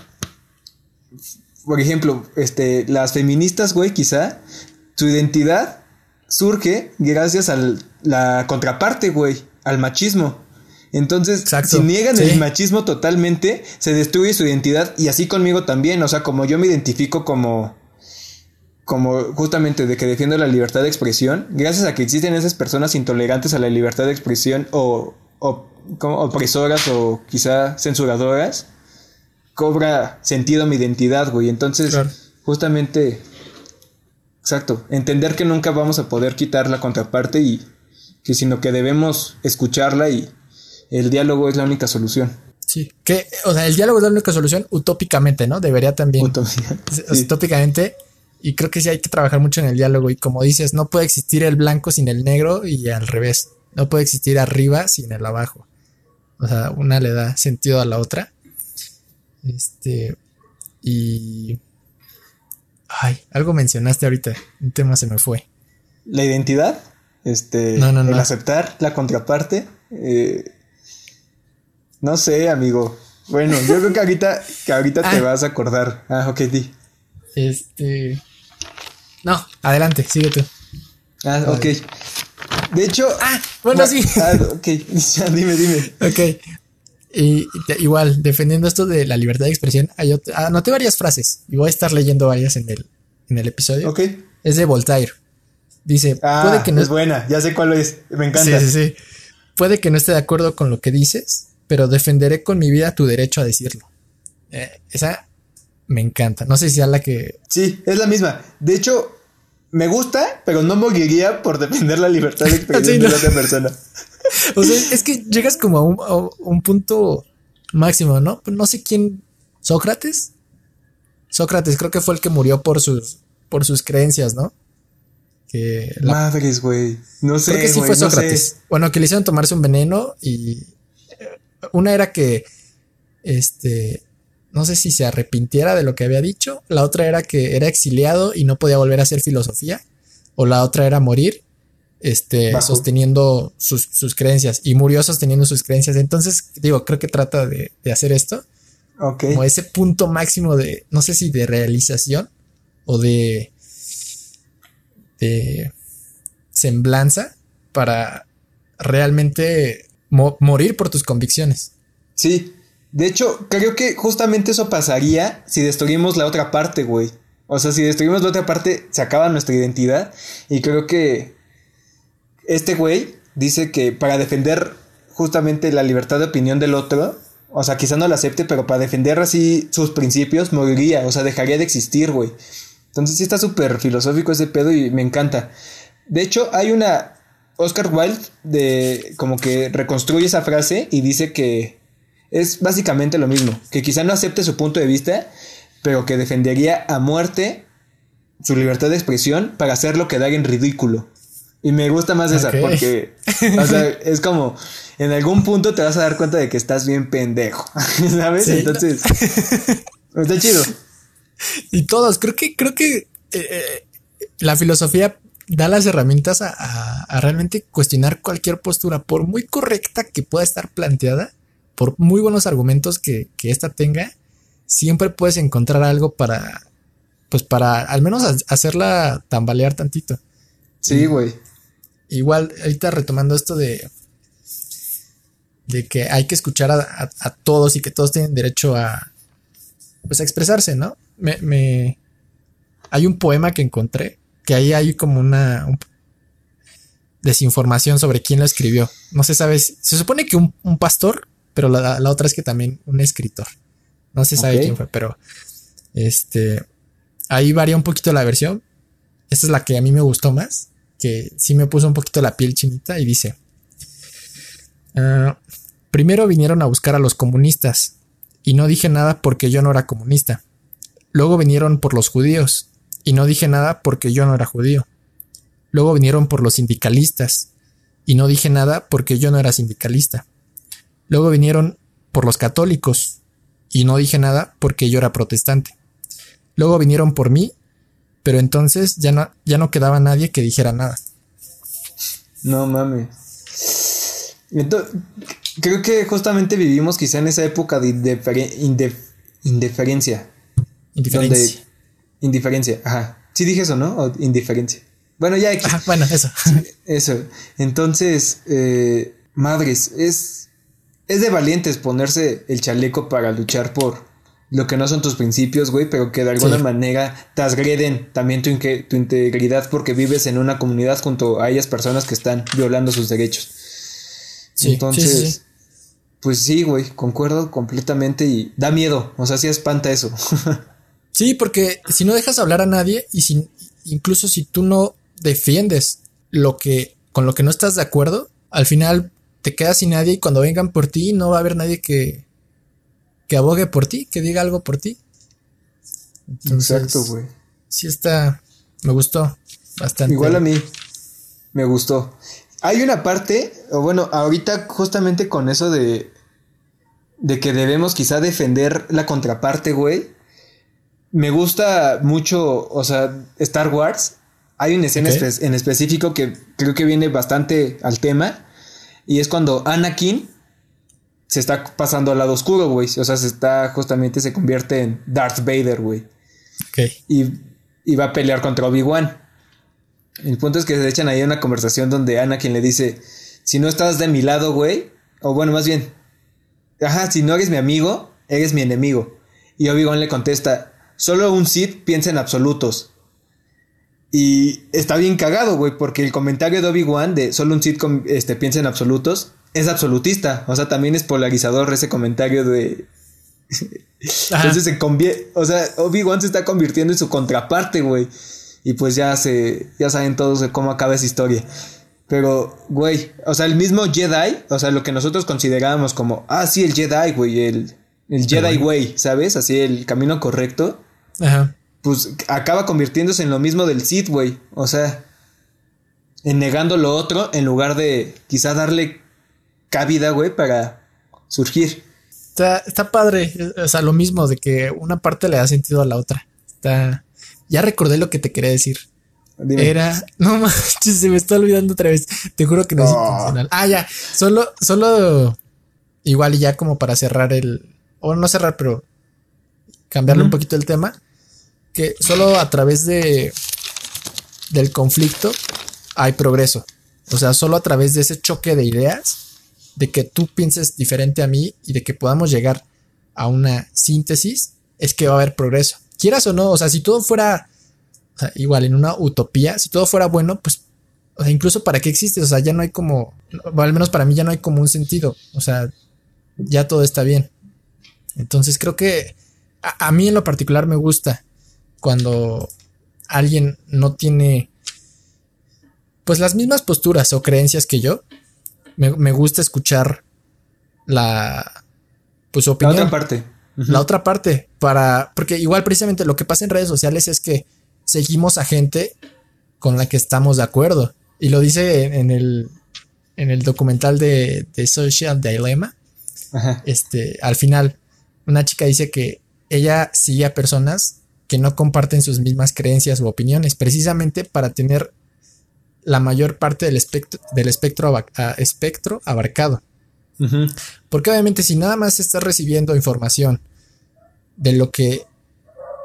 por ejemplo, este, las feministas, güey, quizá, su identidad surge gracias a la contraparte, güey, al machismo. Entonces, si niegan el machismo totalmente, se destruye su identidad y así conmigo también. O sea, como yo me identifico como, como justamente de que defiendo la libertad de expresión, gracias a que existen esas personas intolerantes a la libertad de expresión o, o como opresoras o quizá censuradoras, cobra sentido mi identidad, güey. Entonces, justamente, exacto, entender que nunca vamos a poder quitar la contraparte y que sino que debemos escucharla y el diálogo es la única solución. Sí, que, o sea, el diálogo es la única solución utópicamente, ¿no? Debería también. Utópicamente. Y creo que sí hay que trabajar mucho en el diálogo. Y como dices, no puede existir el blanco sin el negro y al revés. No puede existir arriba sin el abajo. O sea, una le da sentido a la otra. Este. Y. Ay, algo mencionaste ahorita. Un tema se me fue. La identidad. Este. No, no, no. El aceptar la contraparte. Eh, no sé, amigo. Bueno, yo creo que ahorita, que ahorita te ah. vas a acordar. Ah, ok, di. Este. No, adelante, sigue tú. Ah, ok. De hecho. Ah, bueno, sí. Ah, ok, dime, dime. Ok. Y, igual, defendiendo esto de la libertad de expresión, hay anoté varias frases y voy a estar leyendo varias en el, en el episodio. Ok. Es de Voltaire. Dice, ah, puede que no. Es buena, ya sé cuál es. Me encanta. Sí, sí, sí. Puede que no esté de acuerdo con lo que dices, pero defenderé con mi vida tu derecho a decirlo. Eh, esa me encanta. No sé si es la que. Sí, es la misma. De hecho, me gusta, pero no moriría por defender la libertad de expresión de otra persona. o sea, es que llegas como a un, punto máximo, ¿no? No sé quién. ¿Sócrates? Sócrates, creo que fue el que murió por sus, por sus creencias, ¿no? Que Madres, güey. No sé. Creo que sí fue Sócrates. Bueno, que le hicieron tomarse un veneno y una era que, este, no sé si se arrepintiera de lo que había dicho, la otra era que era exiliado y no podía volver a hacer filosofía, o la otra era morir, este, sosteniendo sus, creencias, y murió sosteniendo sus creencias. Entonces, digo, creo que trata de, hacer esto. Como ese punto máximo de, no sé si de realización o de, de semblanza para realmente morir por tus convicciones. Sí, de hecho, creo que justamente eso pasaría si destruimos la otra parte, güey. O sea, si destruimos la otra parte, se acaba nuestra identidad. Y creo que este güey dice que para defender justamente la libertad de opinión del otro, o sea, quizá no la acepte, pero para defender así sus principios, moriría, o sea, dejaría de existir, güey. Entonces sí está súper filosófico ese pedo y me encanta. De hecho, hay una Oscar Wilde de como que reconstruye esa frase y dice que es básicamente lo mismo, que quizá no acepte su punto de vista, pero que defendería a muerte su libertad de expresión para hacerlo quedar en ridículo. Y me gusta más esa, porque, o sea, es como, en algún punto te vas a dar cuenta de que estás bien pendejo, ¿sabes? Entonces, está chido. Y todos, creo que, creo que eh, eh, la filosofía da las herramientas a, realmente cuestionar cualquier postura, por muy correcta que pueda estar planteada, por muy buenos argumentos que, que ésta tenga, siempre puedes encontrar algo para, pues para al menos hacerla tambalear tantito. Sí, güey. Igual, ahorita retomando esto de, de que hay que escuchar a, todos y que todos tienen derecho a, pues a expresarse, ¿no? Me, me, hay un poema que encontré que ahí hay como una desinformación sobre quién lo escribió. No se sabe, se supone que un, pastor, pero la, otra es que también un escritor. No se sabe quién fue, pero este ahí varía un poquito la versión. Esta es la que a mí me gustó más, que sí me puso un poquito la piel chinita y dice, ah, primero vinieron a buscar a los comunistas y no dije nada porque yo no era comunista. Luego vinieron por los judíos y no dije nada porque yo no era judío. Luego vinieron por los sindicalistas y no dije nada porque yo no era sindicalista. Luego vinieron por los católicos y no dije nada porque yo era protestante. Luego vinieron por mí, pero entonces ya no, ya no quedaba nadie que dijera nada. No mames. Entonces, creo que justamente vivimos quizá en esa época de indiferencia. Indiferencia. Indiferencia, ajá. Sí dije eso, ¿no? O indiferencia. Bueno, ya. Ajá, bueno, eso. eso. Entonces, eh, madres, es, es de valientes ponerse el chaleco para luchar por lo que no son tus principios, güey, pero que de alguna manera te agreden también tu, tu, integridad porque vives en una comunidad junto a ellas personas que están violando sus derechos. Entonces, pues sí, güey, concuerdo completamente y da miedo, o sea, sí espanta eso. sí, porque si no dejas hablar a nadie y si, incluso si tú no defiendes lo que con lo que no estás de acuerdo, al final te quedas sin nadie y cuando vengan por ti no va a haber nadie que, que abogue por ti, que diga algo por ti. Exacto, güey. Sí está, me gustó bastante. Igual a mí, me gustó. Hay una parte, o bueno, ahorita justamente con eso de, de que debemos quizá defender la contraparte, güey. Me gusta mucho, o sea, Star Wars. Hay una escena en específico que creo que viene bastante al tema. Y es cuando Anakin se está pasando al lado oscuro, güey. O sea, se está justamente se convierte en Darth Vader, güey. Ok. Y, y va a pelear contra Obi-Wan. El punto es que se echan ahí una conversación donde Ana quien le dice, si no estás de mi lado, güey, o bueno, más bien, ajá, si no eres mi amigo, eres mi enemigo. Y Obi-Wan le contesta, solo un Sith piensa en absolutos. Y está bien cagado, güey, porque el comentario de Obi-Wan de solo un Sith este, piensa en absolutos es absolutista. O sea, también es polarizador ese comentario de... Entonces se convierte, o sea, Obi-Wan se está convirtiendo en su contraparte, güey. Y pues ya se, ya saben todos de cómo acaba esa historia. Pero, güey, o sea, el mismo Jedi, o sea, lo que nosotros considerábamos como, ah, sí, el Jedi, güey, el, el Jedi Way, ¿sabes? Así el camino correcto. Ajá. Pues acaba convirtiéndose en lo mismo del Sith, güey. O sea, en negando lo otro en lugar de quizá darle cabida, güey, para surgir. Está, está padre, o sea, lo mismo de que una parte le da sentido a la otra. Está, ya recordé lo que te quería decir. Era, no manches, se me está olvidando otra vez. Te juro que no, es intencional. Ah, ya, solo, solo igual y ya como para cerrar el, o no cerrar, pero cambiarle un poquito el tema, que solo a través de del conflicto hay progreso. O sea, solo a través de ese choque de ideas, de que tú pienses diferente a mí y de que podamos llegar a una síntesis, es que va a haber progreso quieras o no, o sea, si todo fuera igual en una utopía, si todo fuera bueno, pues, o sea, incluso para qué existe, o sea, ya no hay como, al menos para mí ya no hay como un sentido, o sea, ya todo está bien. Entonces creo que a, mí en lo particular me gusta cuando alguien no tiene pues las mismas posturas o creencias que yo. Me, gusta escuchar la pues opinión. La otra parte la otra parte, para, porque igual precisamente lo que pasa en redes sociales es que seguimos a gente con la que estamos de acuerdo. Y lo dice en, el, en el documental de, de Social Dilemma. Este, al final, una chica dice que ella sigue a personas que no comparten sus mismas creencias u opiniones, precisamente para tener la mayor parte del espectro, del espectro, espectro abarcado. Porque obviamente si nada más estás recibiendo información de lo que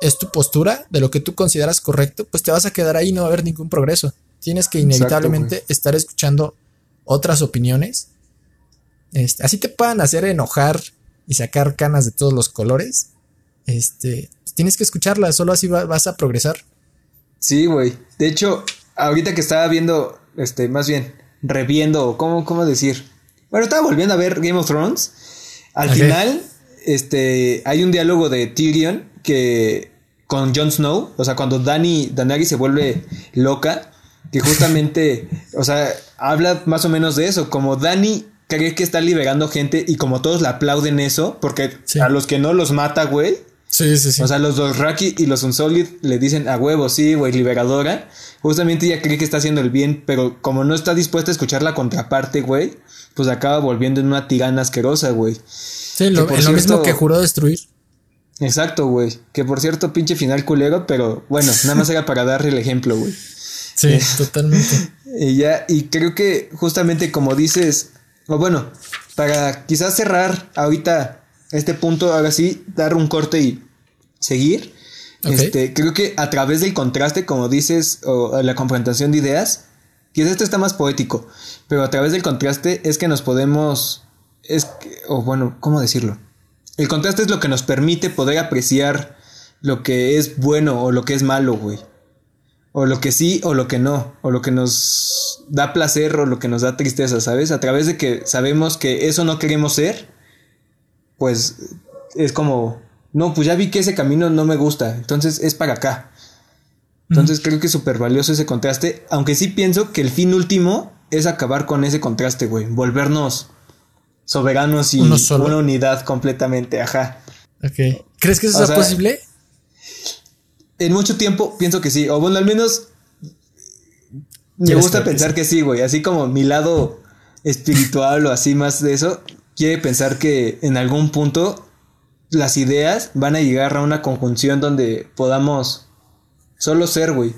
es tu postura, de lo que tú consideras correcto, pues te vas a quedar ahí y no va a haber ningún progreso. Tienes que inevitablemente estar escuchando otras opiniones. Este, así te puedan hacer enojar y sacar canas de todos los colores. Este, tienes que escucharlas, solo así vas a progresar. Sí, güey. De hecho, ahorita que estaba viendo, este, más bien, reviendo, ¿cómo, cómo decir? Bueno, estaba volviendo a ver Game of Thrones. Al final, este, hay un diálogo de Tyrion que con Jon Snow, o sea, cuando Dani, se vuelve loca, que justamente, o sea, habla más o menos de eso, como Dani cree que está liberando gente y como todos le aplauden eso, porque a los que no los mata, güey. Sí, sí, sí. O sea, los dos Raki y los Unsolid le dicen a huevo, sí, güey, liberadora. Justamente ella cree que está haciendo el bien, pero como no está dispuesta a escuchar la contraparte, güey, pues acaba volviendo en una tirana asquerosa, güey. Sí, lo, mismo que juró destruir. Exacto, güey. Que por cierto, pinche final culero, pero bueno, nada más era para darle el ejemplo, güey. Sí, eh, totalmente. Y ya, y creo que justamente como dices, o bueno, para quizás cerrar ahorita este punto, ahora sí, dar un corte y seguir. Este, creo que a través del contraste, como dices, o la confrontación de ideas, quizás esto está más poético, pero a través del contraste es que nos podemos, es o bueno, ¿cómo decirlo? El contraste es lo que nos permite poder apreciar lo que es bueno o lo que es malo, güey. O lo que sí o lo que no. O lo que nos da placer o lo que nos da tristeza, ¿sabes? A través de que sabemos que eso no queremos ser, pues es como, no, pues ya vi que ese camino no me gusta, entonces es para acá. Entonces creo que es súper valioso ese contraste, aunque sí pienso que el fin último es acabar con ese contraste, güey, volvernos soberanos y una unidad completamente, ajá. Ok. ¿Crees que eso sea, posible? En mucho tiempo pienso que sí, o bueno, al menos me gusta pensar que sí, güey, así como mi lado espiritual o así más de eso, quiere pensar que en algún punto las ideas van a llegar a una conjunción donde podamos solo ser, güey.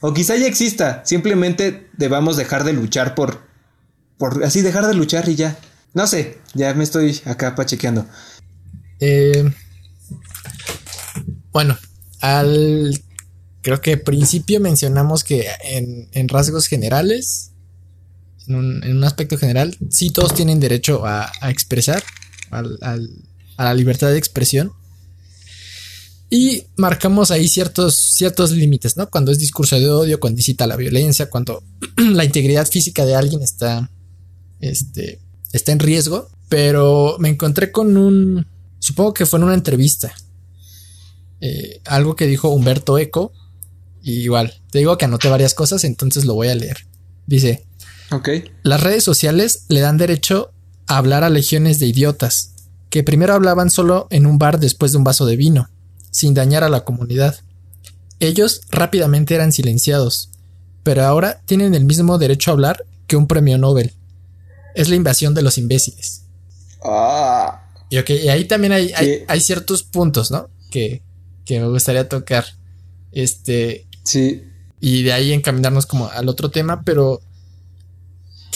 O quizá ya exista, simplemente debamos dejar de luchar por, por así dejar de luchar y ya. No sé, ya me estoy acá pachequeando. Eh, bueno, al creo que principio mencionamos que en, rasgos generales, en un, aspecto general, sí todos tienen derecho a, expresar, a la libertad de expresión. Y marcamos ahí ciertos, ciertos límites, ¿no? Cuando es discurso de odio, cuando incita la violencia, cuando la integridad física de alguien está este, está en riesgo, pero me encontré con un, supongo que fue en una entrevista, eh, algo que dijo Humberto Eco, igual, te digo que anoté varias cosas, entonces lo voy a leer. Dice, ok. Las redes sociales le dan derecho a hablar a legiones de idiotas, que primero hablaban solo en un bar después de un vaso de vino, sin dañar a la comunidad. Ellos rápidamente eran silenciados, pero ahora tienen el mismo derecho a hablar que un premio Nobel es la invasión de los imbéciles. Ah. Y, okay, ahí también hay, hay, ciertos puntos, ¿no? Que, que, me gustaría tocar. Este. Sí. Y de ahí encaminarnos como al otro tema, pero.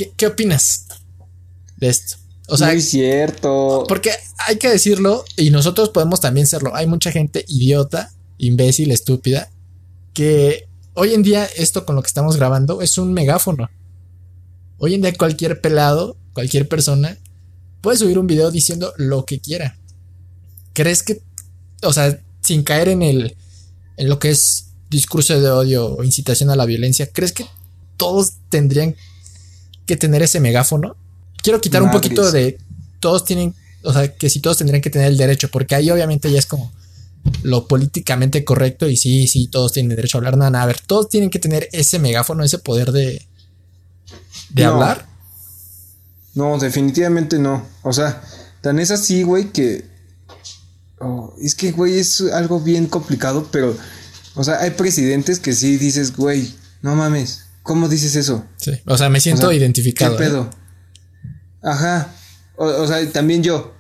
¿Qué, qué opinas de esto? O sea, es cierto. Porque hay que decirlo, y nosotros podemos también serlo. Hay mucha gente idiota, imbécil, estúpida, que hoy en día esto con lo que estamos grabando es un megáfono. Hoy en día cualquier pelado, cualquier persona, puede subir un video diciendo lo que quiera. ¿Crees que, o sea, sin caer en el, en lo que es discurso de odio o incitación a la violencia, ¿crees que todos tendrían que tener ese megáfono? Quiero quitar un poquito de todos tienen, o sea, que si todos tendrían que tener el derecho, porque ahí obviamente ya es como lo políticamente correcto y sí, sí, todos tienen derecho a hablar. Nada, nada, a ver, todos tienen que tener ese megáfono, ese poder de, de hablar? No, definitivamente no. O sea, tan es así, güey, que. Oh, es que, güey, es algo bien complicado, pero. O sea, hay presidentes que sí dices, güey, no mames, ¿cómo dices eso? Sí, o sea, me siento identificado. ¿Qué ¿eh? pedo? Ajá. O, sea, también yo.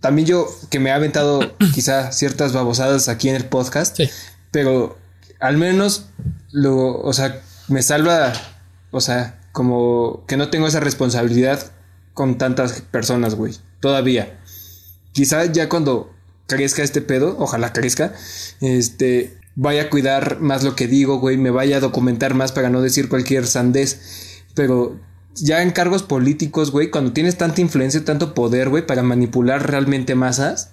También yo, que me ha aventado quizá ciertas babosadas aquí en el podcast. Sí. Pero al menos lo. O sea, me salva. O sea, como que no tengo esa responsabilidad con tantas personas, güey. Todavía. Quizá ya cuando crezca este pedo, ojalá crezca, este, vaya a cuidar más lo que digo, güey, me vaya a documentar más para no decir cualquier sandez. Pero ya en cargos políticos, güey, cuando tienes tanta influencia, tanto poder, güey, para manipular realmente masas,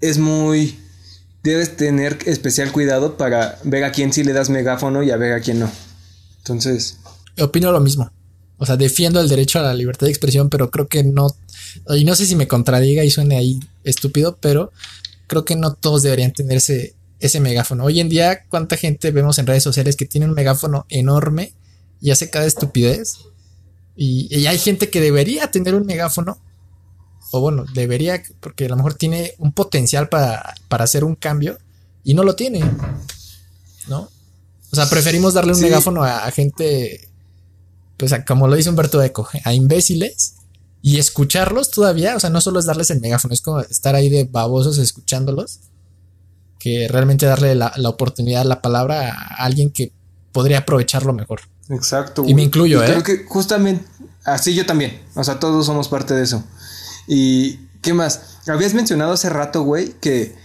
es muy... Debes tener especial cuidado para ver a quién sí le das megáfono y a ver a quién no. Entonces. Opino lo mismo. O sea, defiendo el derecho a la libertad de expresión, pero creo que no. Y no sé si me contradiga y suene ahí estúpido, pero creo que no todos deberían tener ese, megáfono. Hoy en día, ¿cuánta gente vemos en redes sociales que tiene un megáfono enorme y hace cada estupidez? Y, hay gente que debería tener un megáfono, o bueno, debería, porque a lo mejor tiene un potencial para, para hacer un cambio y no lo tiene, ¿no? O sea, preferimos darle un megáfono a, gente, pues como lo dice Humberto Eco, a imbéciles, y escucharlos todavía, o sea, no solo es darles el megáfono, es como estar ahí de babosos escuchándolos, que realmente darle la, oportunidad, la palabra a alguien que podría aprovecharlo mejor. Exacto. Y me incluyo, ¿eh? Creo que justamente así yo también, o sea, todos somos parte de eso. Y, ¿qué más? Habías mencionado hace rato, güey, que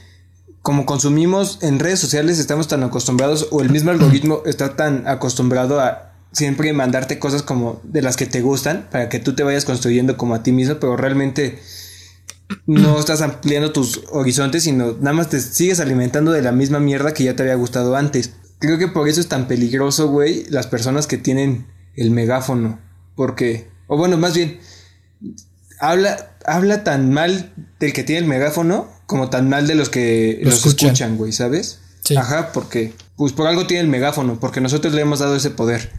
como consumimos en redes sociales estamos tan acostumbrados o el mismo algoritmo está tan acostumbrado a siempre mandarte cosas como de las que te gustan para que tú te vayas construyendo como a ti mismo, pero realmente no estás ampliando tus horizontes, sino nada más te sigues alimentando de la misma mierda que ya te había gustado antes. Creo que por eso es tan peligroso, güey, las personas que tienen el megáfono. Porque, o bueno, más bien, habla, habla tan mal del que tiene el megáfono como tan mal de los que los escuchan, güey, ¿sabes? Ajá, porque, pues por algo tiene el megáfono, porque nosotros le hemos dado ese poder.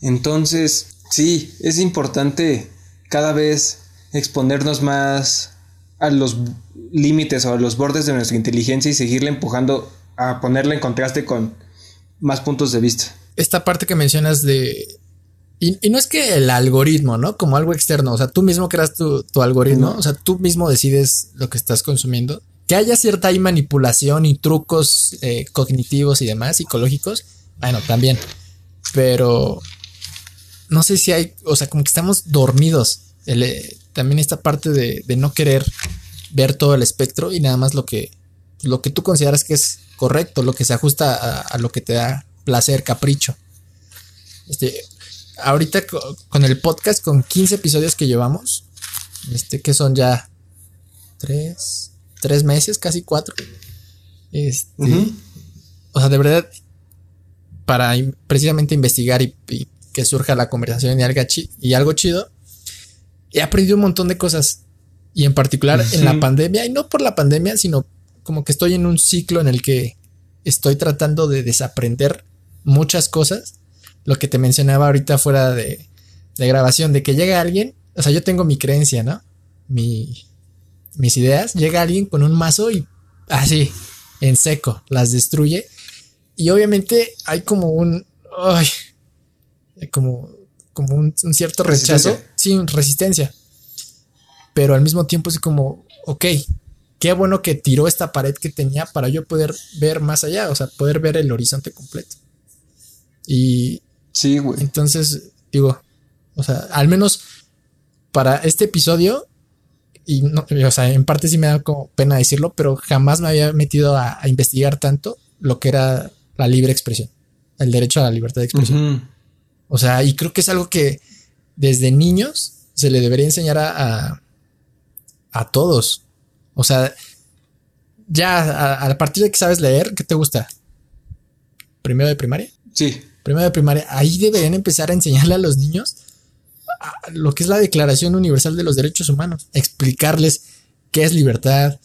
Entonces, sí, es importante cada vez exponernos más a los límites o a los bordes de nuestra inteligencia y seguirle empujando a ponerla en contraste con más puntos de vista. Esta parte que mencionas de... Y, no es que el algoritmo, ¿no? Como algo externo, o sea, tú mismo creas tu, algoritmo, o sea, tú mismo decides lo que estás consumiendo. Que haya cierta manipulación y trucos eh, cognitivos y demás, psicológicos, bueno, también. Pero no sé si hay, o sea, como que estamos dormidos. Eh, también esta parte de, no querer ver todo el espectro y nada más lo que, lo que tú consideras que es correcto, lo que se ajusta a, lo que te da placer, capricho. Este, ahorita con, el podcast, con 15 episodios que llevamos, este, que son ya tres, tres meses, casi cuatro. Este, O sea, de verdad, para precisamente investigar y que surja la conversación y algo, y algo chido. He aprendido un montón de cosas. Y en particular en la pandemia, y no por la pandemia, sino como que estoy en un ciclo en el que estoy tratando de desaprender muchas cosas. Lo que te mencionaba ahorita fuera de, de grabación, de que llega alguien, o sea, yo tengo mi creencia, ¿no? Mi, mis ideas, llega alguien con un mazo y así, en seco, las destruye. Y obviamente hay como un, ay, como, como un, cierto rechazo, sin resistencia. Pero al mismo tiempo es como, ok, qué bueno que tiró esta pared que tenía para yo poder ver más allá, o sea, poder ver el horizonte completo. Y... Sí, güey. Entonces, digo, o sea, al menos para este episodio, y no, o sea, en parte sí me da como pena decirlo, pero jamás me había metido a, investigar tanto lo que era la libre expresión, el derecho a la libertad de expresión. O sea, y creo que es algo que desde niños se le debería enseñar a, a, todos. O sea, ya a, partir de que sabes leer, ¿qué te gusta? ¿Primero de primaria? Sí. Primero de primaria. Ahí deberían empezar a enseñarle a los niños lo que es la Declaración Universal de los Derechos Humanos. Explicarles qué es libertad,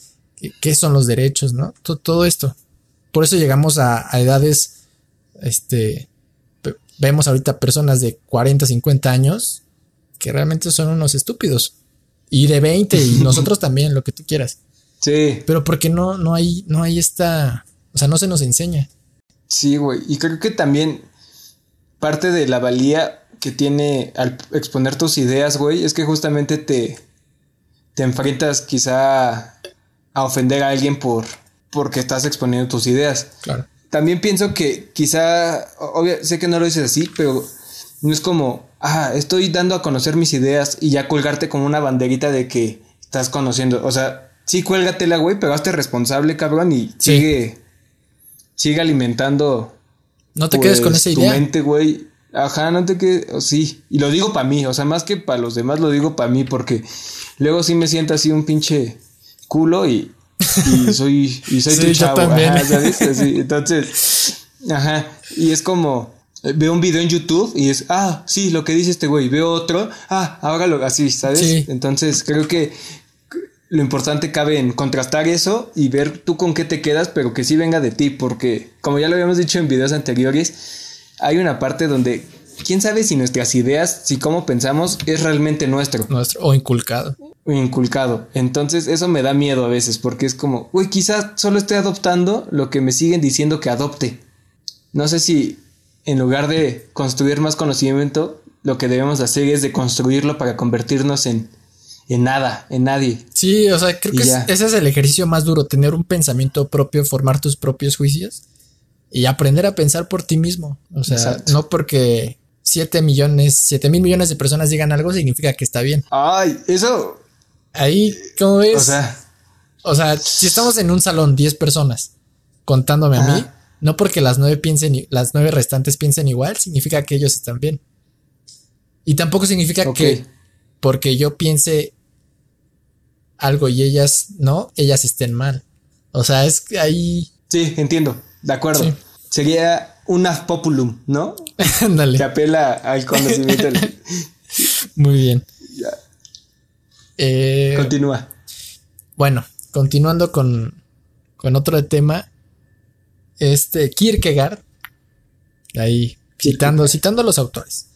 qué, son los derechos, ¿no? Todo, esto. Por eso llegamos a, a edades, este, vemos ahorita personas de 40, 50 años que realmente son unos estúpidos. Y de 20 y nosotros también, lo que tú quieras. Sí. Pero porque no, no hay, no hay esta, o sea, no se nos enseña. Sí, güey. Y creo que también parte de la valía que tiene al exponer tus ideas, güey, es que justamente te, te enfrentas quizá a ofender a alguien por porque estás exponiendo tus ideas. Claro también pienso que quizá, obvio, sé que no lo dices así, pero no es como, ah, estoy dando a conocer mis ideas y ya colgarte como una banderita de que estás conociendo. O sea, sí, cuélgatela, güey, pero hazte responsable, cabrón, y sigue, sigue alimentando. No te quedes con pues, esa idea. Tu mente, güey. Ajá, no te quedes, sí. Y lo digo para mí, o sea, más que para los demás, lo digo para mí, porque luego sí me siento así un pinche culo y y soy, y soy tu chavo, entonces, ajá, y es como, veo un video en YouTube y es, ah, sí, lo que dice este güey, veo otro, ah, ahora lo así, ¿sabes? Entonces, creo que lo importante cabe en contrastar eso y ver tú con qué te quedas, pero que sí venga de ti, porque como ya lo habíamos dicho en videos anteriores, hay una parte donde quién sabe si nuestras ideas, si cómo pensamos es realmente nuestro. Nuestro o inculcado inculcado. Entonces eso me da miedo a veces porque es como, uy, quizás solo estoy adoptando lo que me siguen diciendo que adopte. No sé si en lugar de construir más conocimiento, lo que debemos hacer es de construirlo para convertirnos en en nada, en nadie. Sí, o sea, creo Y que es- ese es el ejercicio más duro, tener un pensamiento propio, formar tus propios juicios y aprender a pensar por ti mismo. O sea, Exacto. no porque 7 millones, 7 mil millones de personas digan algo significa que está bien. Ay, eso, Ahí, ¿cómo ves? o sea, O sea, si estamos en un salón 10 personas contándome a mí. No porque las nueve piensen, las nueve restantes piensen igual, significa que ellos están bien. Y tampoco significa que porque yo piense algo y ellas no, ellas estén mal. O sea, es que ahí, sí, entiendo, de acuerdo. Sí. Sería una populum, ¿no? Que ándale, apela al conocimiento. muy bien. Ya. Eh, Continúa. Bueno, continuando con, con otro tema, este Kierkegaard, ahí citando, citando a los autores.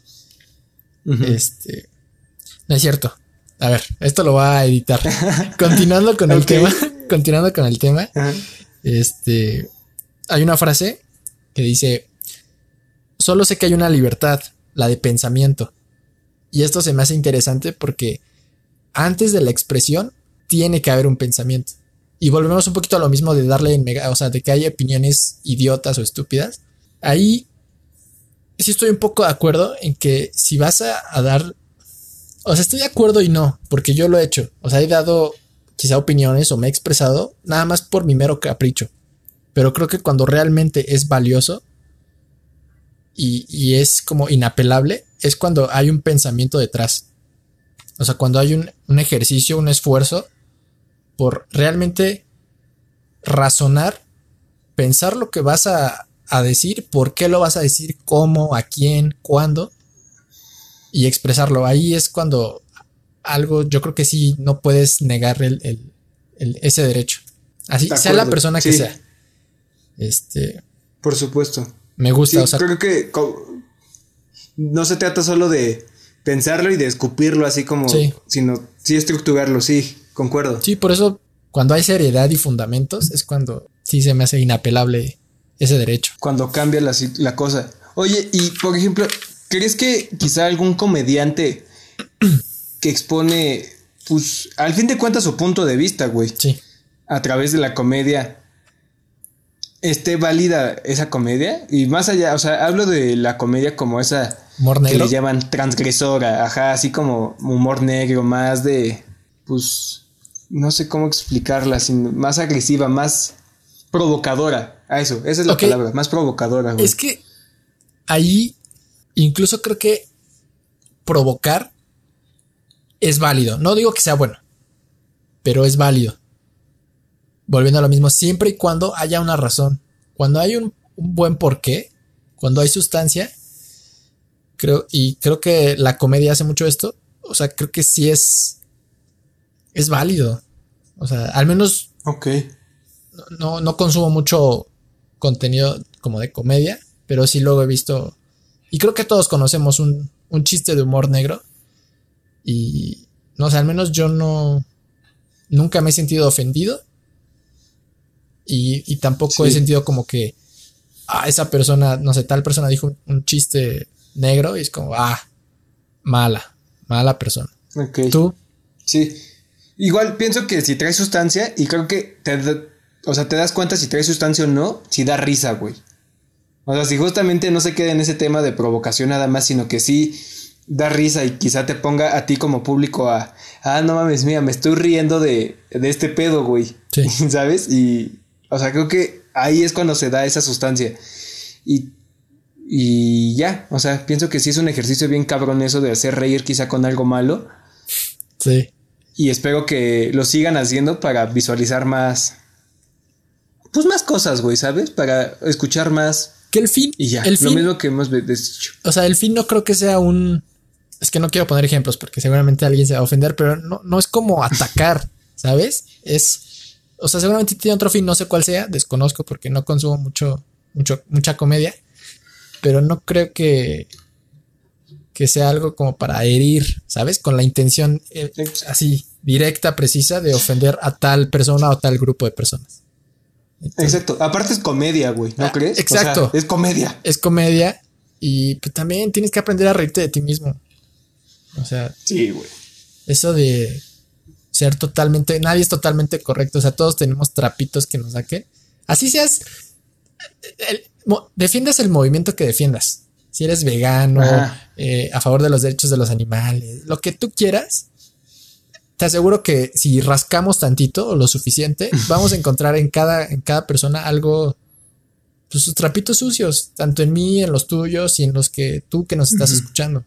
Este, no es cierto. A ver, esto lo va a editar. continuando con el tema, continuando con el tema, este, hay una frase que dice, solo sé que hay una libertad, la de pensamiento. Y esto se me hace interesante porque antes de la expresión tiene que haber un pensamiento. Y volvemos un poquito a lo mismo de darle en mega, o sea, de que hay opiniones idiotas o estúpidas. Ahí sí estoy un poco de acuerdo en que si vas a, a dar, o sea, estoy de acuerdo y no, porque yo lo he hecho. O sea, he dado quizá opiniones o me he expresado nada más por mi mero capricho. Pero creo que cuando realmente es valioso y, y es como inapelable, es cuando hay un pensamiento detrás. O sea, cuando hay un, un ejercicio, un esfuerzo por realmente razonar, pensar lo que vas a, a decir, por qué lo vas a decir, cómo, a quién, cuándo, y expresarlo. Ahí es cuando algo, yo creo que sí, no puedes negar el, el- el- ese derecho. Así, De sea la persona que sí. sea. Este, Por supuesto. me gusta, Sí, o sea, creo que no se trata solo de pensarlo y de escupirlo así como, Sí. sino sí estructurarlo, sí, concuerdo. sí, por eso cuando hay seriedad y fundamentos es cuando sí se me hace inapelable ese derecho. Cuando cambia la, la cosa. Oye, y por ejemplo, ¿crees que quizá algún comediante que expone, pues, al fin de cuentas su punto de vista, güey, Sí, a través de la comedia, esté válida esa comedia? Y más allá, o sea, hablo de la comedia como esa humor que negro. le llaman transgresora, ajá, así como humor negro, más de, pues, no sé cómo explicarla, sino más agresiva, más provocadora, a eso, esa es la palabra, más provocadora, güey. Es que ahí incluso creo que provocar es válido. No digo que sea bueno, pero es válido. Volviendo a lo mismo, siempre y cuando haya una razón. Cuando hay un, un buen porqué, cuando hay sustancia, creo, y creo que la comedia hace mucho esto. O sea, creo que sí es. Es válido. O sea, al menos Ok. no, no consumo mucho contenido como de comedia, pero sí luego he visto. Y creo que todos conocemos un, un chiste de humor negro. Y no sé, al menos yo no. Nunca me he sentido ofendido. Y, y tampoco he sentido como que. Ah, esa persona, no sé, tal persona dijo un, un chiste negro y es como, ah, mala, mala persona. Tú, Sí. Igual pienso que si trae sustancia, y creo que te, o sea, te das cuenta si trae sustancia o no, si da risa, güey. O sea, si justamente no se queda en ese tema de provocación nada más, sino que sí da risa y quizá te ponga a ti como público a, ah, no mames, mira, me estoy riendo de, de este pedo, güey. Sí. ¿Sabes? Y, o sea, creo que ahí es cuando se da esa sustancia. Y, y ya, o sea, pienso que sí es un ejercicio bien cabrón eso de hacer reír quizá con algo malo. sí. Y espero que lo sigan haciendo para visualizar más. Pues más cosas, güey, ¿sabes? Para escuchar más. Que el fin. Y ya. El lo fin, mismo que hemos dicho. O sea, el fin no creo que sea un. Es que no quiero poner ejemplos porque seguramente alguien se va a ofender, pero no, no es como atacar, ¿sabes? Es. O sea, seguramente tiene otro fin, no sé cuál sea, desconozco porque no consumo mucho, mucho, mucha comedia, pero no creo que. Que sea algo como para herir, ¿sabes? Con la intención eh, así, directa, precisa, de ofender a tal persona o tal grupo de personas. Exacto. Aparte es comedia, güey, ¿no Ah, crees? O exacto. sea, es comedia. Es comedia y pues, también tienes que aprender a reírte de ti mismo. O sea, Sí, güey. eso de ser totalmente, nadie es totalmente correcto, o sea, todos tenemos trapitos que nos saquen. Así seas, el, defiendas el movimiento que defiendas. Si eres vegano, eh, a favor de los derechos de los animales, lo que tú quieras, te aseguro que si rascamos tantito o lo suficiente, vamos a encontrar en cada, en cada persona algo, pues sus trapitos sucios, tanto en mí, en los tuyos y en los que tú que nos estás escuchando.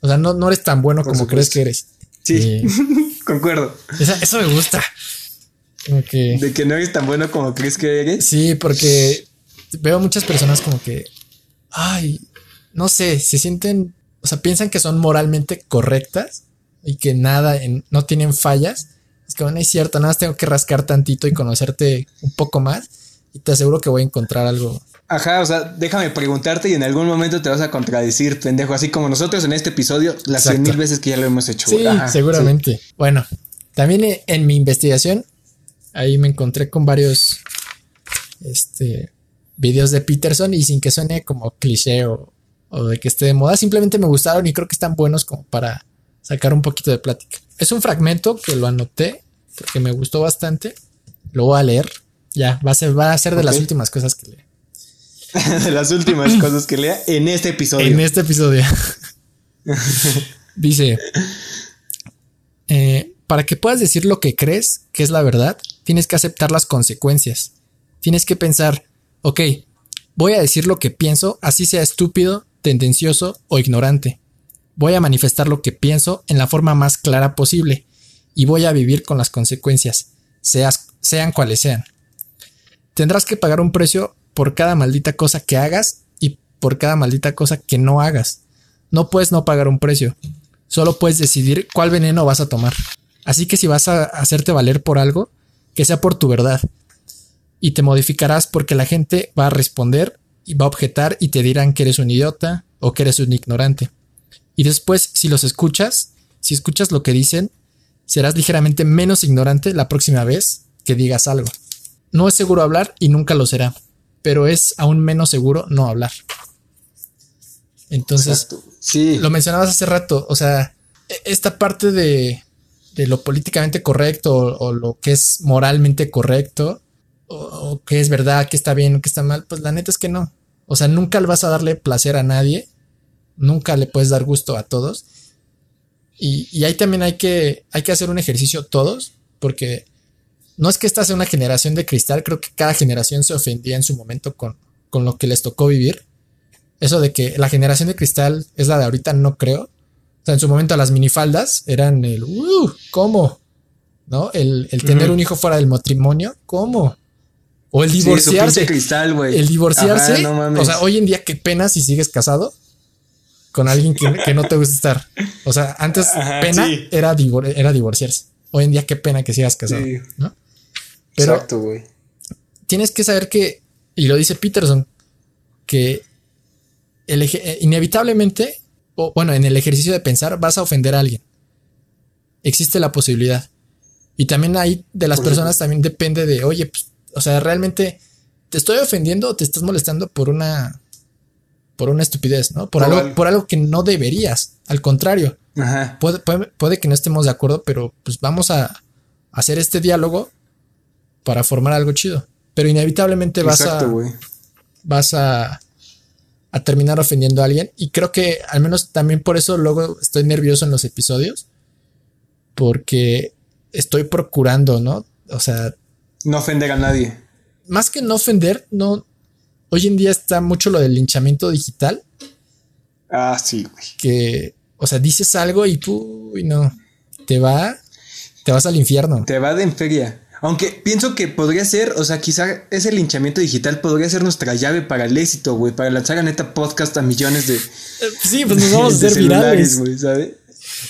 O sea, no, no eres tan bueno como crees que eres. Sí, concuerdo. eso me gusta. De que no eres tan bueno como crees que eres. Sí, porque veo muchas personas como que, ay, no sé, se sienten, o sea, piensan que son moralmente correctas y que nada, no tienen fallas. Es que, bueno, es cierto, nada más tengo que rascar tantito y conocerte un poco más y te aseguro que voy a encontrar algo. Ajá, o sea, déjame preguntarte y en algún momento te vas a contradecir, pendejo, así como nosotros en este episodio, las cien mil veces que ya lo hemos hecho. Sí, seguramente. Bueno, también en mi investigación, ahí me encontré con varios, este, videos de Peterson y sin que suene como cliché o, de que esté de moda, simplemente me gustaron y creo que están buenos como para sacar un poquito de plática. Es un fragmento que lo anoté porque me gustó bastante. Lo voy a leer. Ya, va a ser, va a ser de las últimas cosas que lea. de las últimas cosas que lea en este episodio. En este episodio. Dice, eh, para que puedas decir lo que crees que es la verdad, tienes que aceptar las consecuencias. Tienes que pensar, ok, voy a decir lo que pienso, así sea estúpido, tendencioso o ignorante. Voy a manifestar lo que pienso en la forma más clara posible y voy a vivir con las consecuencias, sean cuales sean. Tendrás que pagar un precio por cada maldita cosa que hagas y por cada maldita cosa que no hagas. No puedes no pagar un precio. Solo puedes decidir cuál veneno vas a tomar. Así que si vas a hacerte valer por algo, que sea por tu verdad, y te modificarás porque la gente va a responder va a objetar y te dirán que eres un idiota o que eres un ignorante. Y después, si los escuchas, si escuchas lo que dicen, serás ligeramente menos ignorante la próxima vez que digas algo. No es seguro hablar y nunca lo será, pero es aún menos seguro no hablar. Entonces, sí. lo mencionabas hace rato, o sea, e-, esta parte de, de lo políticamente correcto o, lo que es moralmente correcto, o, que es verdad, que está bien o que está mal, pues la neta es que no. O sea, nunca le vas a darle placer a nadie, nunca le puedes dar gusto a todos. Y, ahí también hay que, hay que hacer un ejercicio todos, porque no es que esta sea una generación de cristal, creo que cada generación se ofendía en su momento con, con lo que les tocó vivir. Eso de que la generación de cristal es la de ahorita, no creo. O sea, en su momento las minifaldas eran el, uh, ¿cómo? ¿No? El, tener un hijo fuera del matrimonio, ¿cómo? O el divorciarse. cristal. El divorciarse. o sea, hoy en día, qué pena si sigues casado con alguien que, no te gusta estar. O sea, antes pena era, era divorciarse. Hoy en día, qué pena que sigas casado. ¿no? Pero Exacto, güey. Tienes que saber que, y lo dice Peterson, que el, eh, inevitablemente, o bueno, en el ejercicio de pensar, vas a ofender a alguien. Existe la posibilidad. Y también ahí de las personas también depende de, oye, pues o sea, realmente te estoy ofendiendo o te estás molestando por una por una estupidez, ¿no? Por, algo, por algo que no deberías. Al contrario. Puede, que no estemos de acuerdo, pero pues vamos a hacer este diálogo para formar algo chido. Pero inevitablemente vas a. Vas a, a terminar ofendiendo a alguien. Y creo que al menos también por eso luego estoy nervioso en los episodios. Porque estoy procurando, ¿no? O sea, no ofender a nadie. Más que no ofender, no. Hoy en día está mucho lo del linchamiento digital. Ah, sí, güey. Que, o sea, dices algo y tú, y no. Te va. Te vas al infierno. Te va de en feria. Aunque pienso que podría ser, o sea, quizá ese linchamiento digital podría ser nuestra llave para el éxito, güey, para lanzar a neta podcast a millones de. Sí, pues nos vamos a hacer virales. güey, ¿sabes?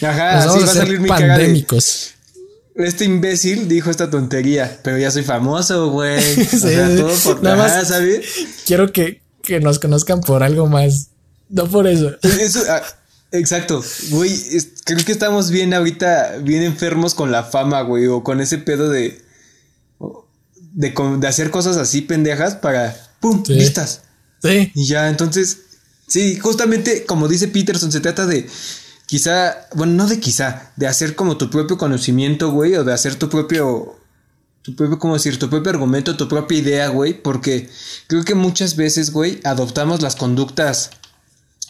Ajá, así va a salir mi pandémicos este imbécil dijo esta tontería, pero ya soy famoso, güey. o sea, todo por nada más, ¿sabes? Quiero que, nos conozcan por algo más. No por eso. eso ah, exacto, güey. creo que estamos bien ahorita, bien enfermos con la fama, güey, o con ese pedo de, de, hacer cosas así pendejas para, ¡pum! Listas. Sí. Y ya, entonces, sí, justamente como dice Peterson, se trata de quizá, bueno, no de quizá, de hacer como tu propio conocimiento, güey, o de hacer tu propio, tu propio, ¿cómo decir? Tu propio argumento, tu propia idea, güey, porque creo que muchas veces, güey, adoptamos las conductas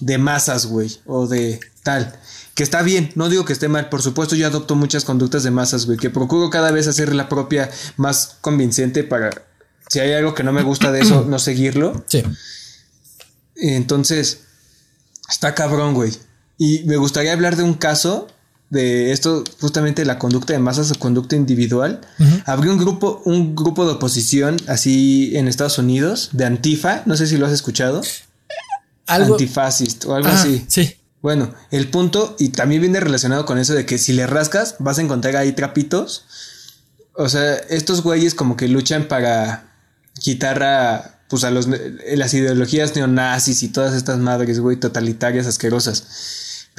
de masas, güey, o de tal. Que está bien, no digo que esté mal, por supuesto yo adopto muchas conductas de masas, güey, que procuro cada vez hacer la propia más convincente para, si hay algo que no me gusta de eso, no seguirlo. Sí. Entonces, está cabrón, güey. Y me gustaría hablar de un caso de esto, justamente la conducta de masas o conducta individual. Habría un grupo, un grupo de oposición así en Estados Unidos, de Antifa, no sé si lo has escuchado. Algo. Antifascist o algo Ah, así. Sí. Bueno, el punto, y también viene relacionado con eso de que si le rascas, vas a encontrar ahí trapitos. O sea, estos güeyes como que luchan para quitar a, pues a los, las ideologías neonazis y todas estas madres, güey, totalitarias, asquerosas.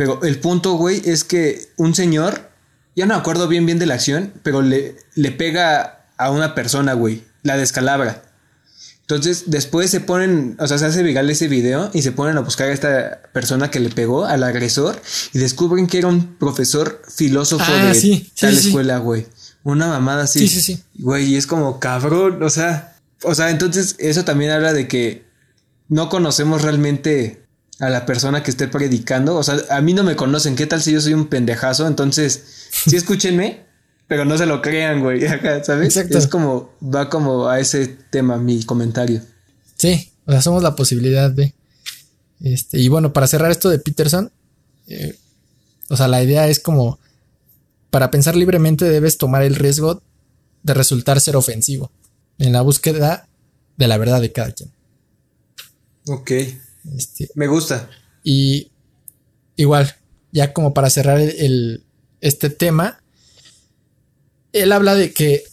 Pero el punto, güey, es que un señor, ya no me acuerdo bien bien de la acción, pero le, le pega a una persona, güey, la descalabra. Entonces, después se ponen, o sea, se hace viral ese video y se ponen a buscar a esta persona que le pegó, al agresor, y descubren que era un profesor filósofo Ah, de sí, tal sí, escuela, güey. Una mamada así. Sí, sí, sí. Güey, y es como cabrón, o sea, o sea, entonces eso también habla de que no conocemos realmente a la persona que esté predicando. O sea, a mí no me conocen. ¿Qué tal si yo soy un pendejazo? Entonces, sí escúchenme, pero no se lo crean, güey. ¿Sabes? Exacto. Es como, va como a ese tema mi comentario. Sí, o sea, somos la posibilidad de. Este, y bueno, para cerrar esto de Peterson, eh, o sea, la idea es como, para pensar libremente debes tomar el riesgo de resultar ser ofensivo en la búsqueda de la verdad de cada quien. Ok. Este, Me gusta. y igual, ya como para cerrar el, el- este tema, él habla de que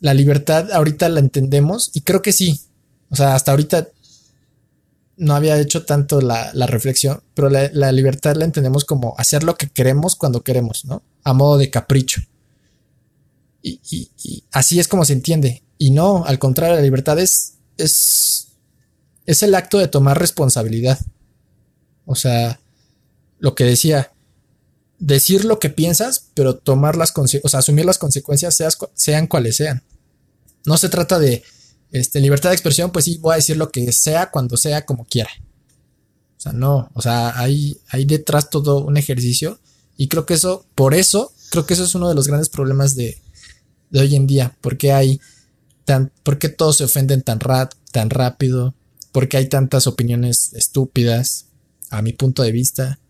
la libertad ahorita la entendemos y creo que sí. O sea, hasta ahorita no había hecho tanto la, la reflexión, pero la, la libertad la entendemos como hacer lo que queremos cuando queremos, ¿no? A modo de capricho. Y, y- y así es como se entiende. Y no, al contrario, la libertad es, es, es el acto de tomar responsabilidad. O sea, lo que decía, decir lo que piensas, pero tomar las o sea, asumir las consecuencias seas sean cuales sean. No se trata de este, libertad de expresión, pues sí, voy a decir lo que sea cuando sea como quiera. O sea, no, o sea, hay, hay detrás todo un ejercicio y creo que eso, por eso, creo que eso es uno de los grandes problemas de, de hoy en día, porque hay tan, por qué todos se ofenden tan, ra- tan rápido, porque hay tantas opiniones estúpidas, a mi punto de vista.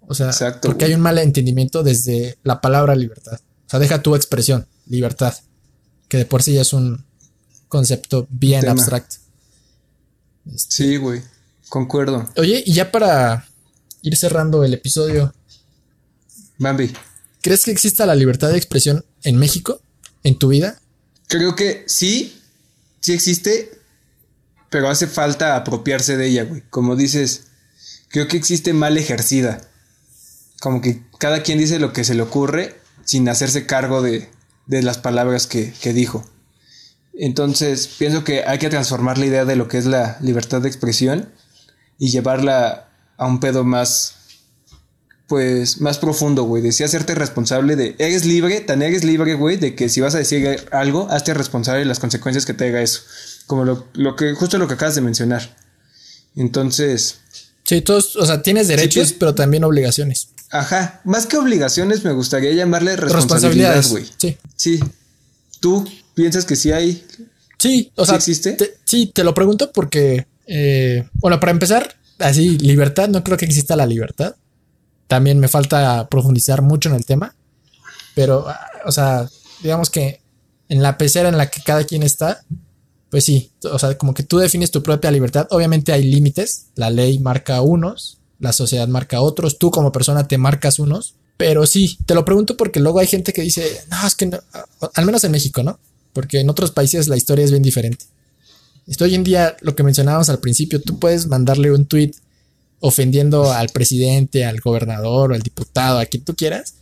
O sea, Exacto, porque güey. hay un mal entendimiento desde la palabra libertad. O sea, deja tu expresión, libertad, que de por sí ya es un concepto bien Tema. abstracto. Sí, güey. Concuerdo. Oye, y ya para ir cerrando el episodio, Bambi. ¿crees que exista la libertad de expresión en México? ¿En tu vida? Creo que sí, sí existe, pero hace falta apropiarse de ella, güey. Como dices, creo que existe mal ejercida. Como que cada quien dice lo que se le ocurre sin hacerse cargo de, de las palabras que, que dijo. Entonces, pienso que hay que transformar la idea de lo que es la libertad de expresión y llevarla a un pedo más, pues, más profundo, güey. De sí hacerte responsable de, eres libre, tan eres libre, güey, de que si vas a decir algo, hazte responsable de las consecuencias que te haga eso. Como lo, lo que, justo lo que acabas de mencionar. Entonces, Sí, todos, o sea, tienes derechos, sí. pero también obligaciones. ajá, más que obligaciones, me gustaría llamarle responsabilidad, Responsabilidades. güey. Sí. Sí. ¿Tú piensas que sí hay? Sí, o ¿Sí sea, existe? te- sí, te lo pregunto porque, eh, bueno, para empezar, así, libertad, no creo que exista la libertad. También me falta profundizar mucho en el tema, pero, ah, o sea, digamos que en la pecera en la que cada quien está, pues sí, o sea, como que tú defines tu propia libertad. Obviamente hay límites, la ley marca unos, la sociedad marca otros, tú como persona te marcas unos, pero sí, te lo pregunto porque luego hay gente que dice, no, es que no, al menos en México, ¿no? Porque en otros países la historia es bien diferente. Esto hoy en día, lo que mencionábamos al principio, tú puedes mandarle un tweet ofendiendo al presidente, al gobernador o al diputado, a quien tú quieras.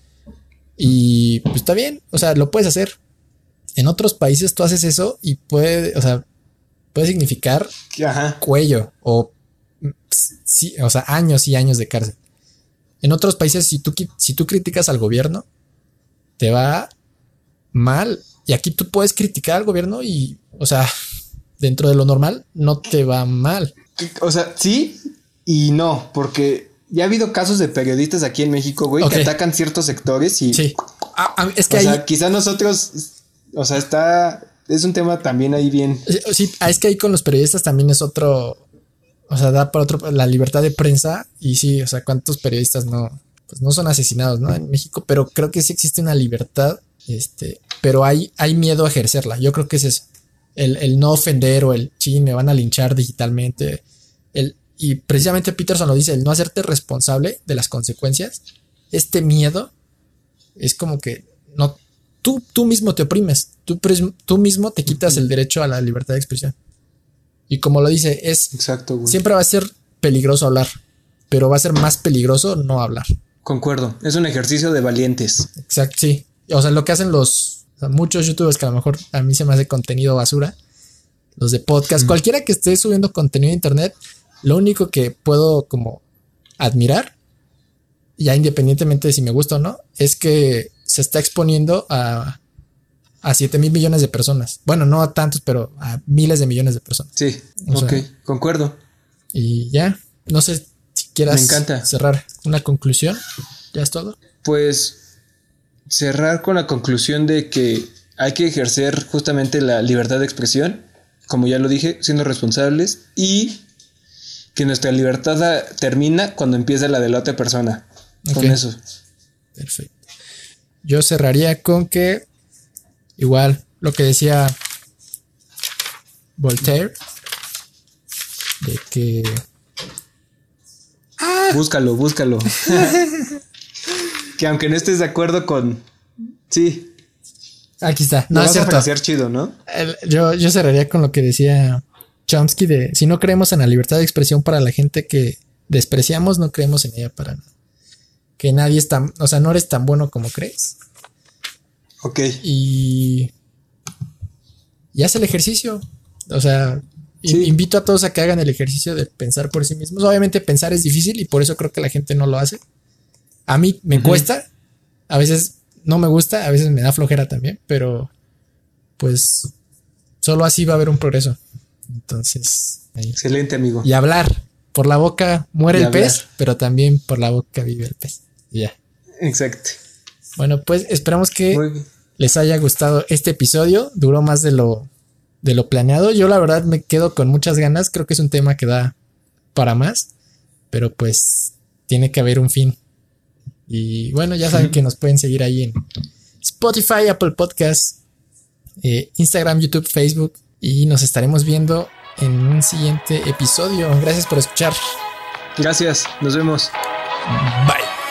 Y pues está bien, o sea, lo puedes hacer. En otros países tú haces eso y puede, o sea, puede significar Ajá. cuello o, sí, o sea, años y años de cárcel. En otros países, si tú, si tú criticas al gobierno, te va mal. Y aquí tú puedes criticar al gobierno y, o sea, dentro de lo normal, no te va mal. O sea, sí y no, porque ya ha habido casos de periodistas aquí en México, güey, que atacan ciertos sectores y. Sí. Ah, es que o sea, quizá nosotros. O sea, está. Es un tema también ahí bien. Sí, ah, es que ahí con los periodistas también es otro. O sea, da para otro. La libertad de prensa. Y sí, o sea, ¿cuántos periodistas no. Pues no son asesinados, ¿no? En México, pero creo que sí existe una libertad. Este. Pero hay, hay miedo a ejercerla. Yo creo que es eso. El, el no ofender o el sí, me van a linchar digitalmente. El, y precisamente Peterson lo dice, el no hacerte responsable de las consecuencias, este miedo es como que no, tú, tú mismo te oprimes, tú, tú mismo te quitas el derecho a la libertad de expresión. Y como lo dice, es Exacto, siempre va a ser peligroso hablar, pero va a ser más peligroso no hablar. Concuerdo, es un ejercicio de valientes. Exacto, sí. O sea, lo que hacen los muchos youtubers que a lo mejor a mí se me hace contenido basura, los de podcast, cualquiera que esté subiendo contenido a internet, lo único que puedo como admirar, ya independientemente de si me gusta o no, es que se está exponiendo a, a 7 mil millones de personas. Bueno, no a tantos, pero a miles de millones de personas. Sí, ok, concuerdo. Y ya, no sé si quieras me encanta. cerrar una conclusión. ¿Ya es todo? Pues cerrar con la conclusión de que hay que ejercer justamente la libertad de expresión, como ya lo dije, siendo responsables y que nuestra libertad termina cuando empieza la de la otra persona. Con eso. Perfecto. Yo cerraría con que, igual, lo que decía Voltaire, de que... Ah. Búscalo, búscalo. que aunque no estés de acuerdo con... Sí. Aquí está. No, es cierto. chido, ¿no? Yo, yo cerraría con lo que decía Chomsky de si no creemos en la libertad de expresión para la gente que despreciamos, no creemos en ella para nada. Que nadie es tan, o sea, no eres tan bueno como crees. Ok. Y, y haz el ejercicio. O sea, invito a todos a que hagan el ejercicio de pensar por sí mismos. Obviamente pensar es difícil y por eso creo que la gente no lo hace. A mí me cuesta, a veces no me gusta, a veces me da flojera también, pero pues solo así va a haber un progreso. Entonces. Excelente, amigo. Y hablar. Por la boca muere el pez, pero también por la boca vive el pez. Ya. Exacto. Bueno, pues esperamos que les haya gustado este episodio. Duró más de lo, de lo planeado. Yo la verdad me quedo con muchas ganas. Creo que es un tema que da para más. Pero pues tiene que haber un fin. Y bueno, ya saben que nos pueden seguir ahí en Spotify, Apple Podcasts, eh, Instagram, YouTube, Facebook y nos estaremos viendo en un siguiente episodio. Gracias por escuchar. Gracias, nos vemos. Bye.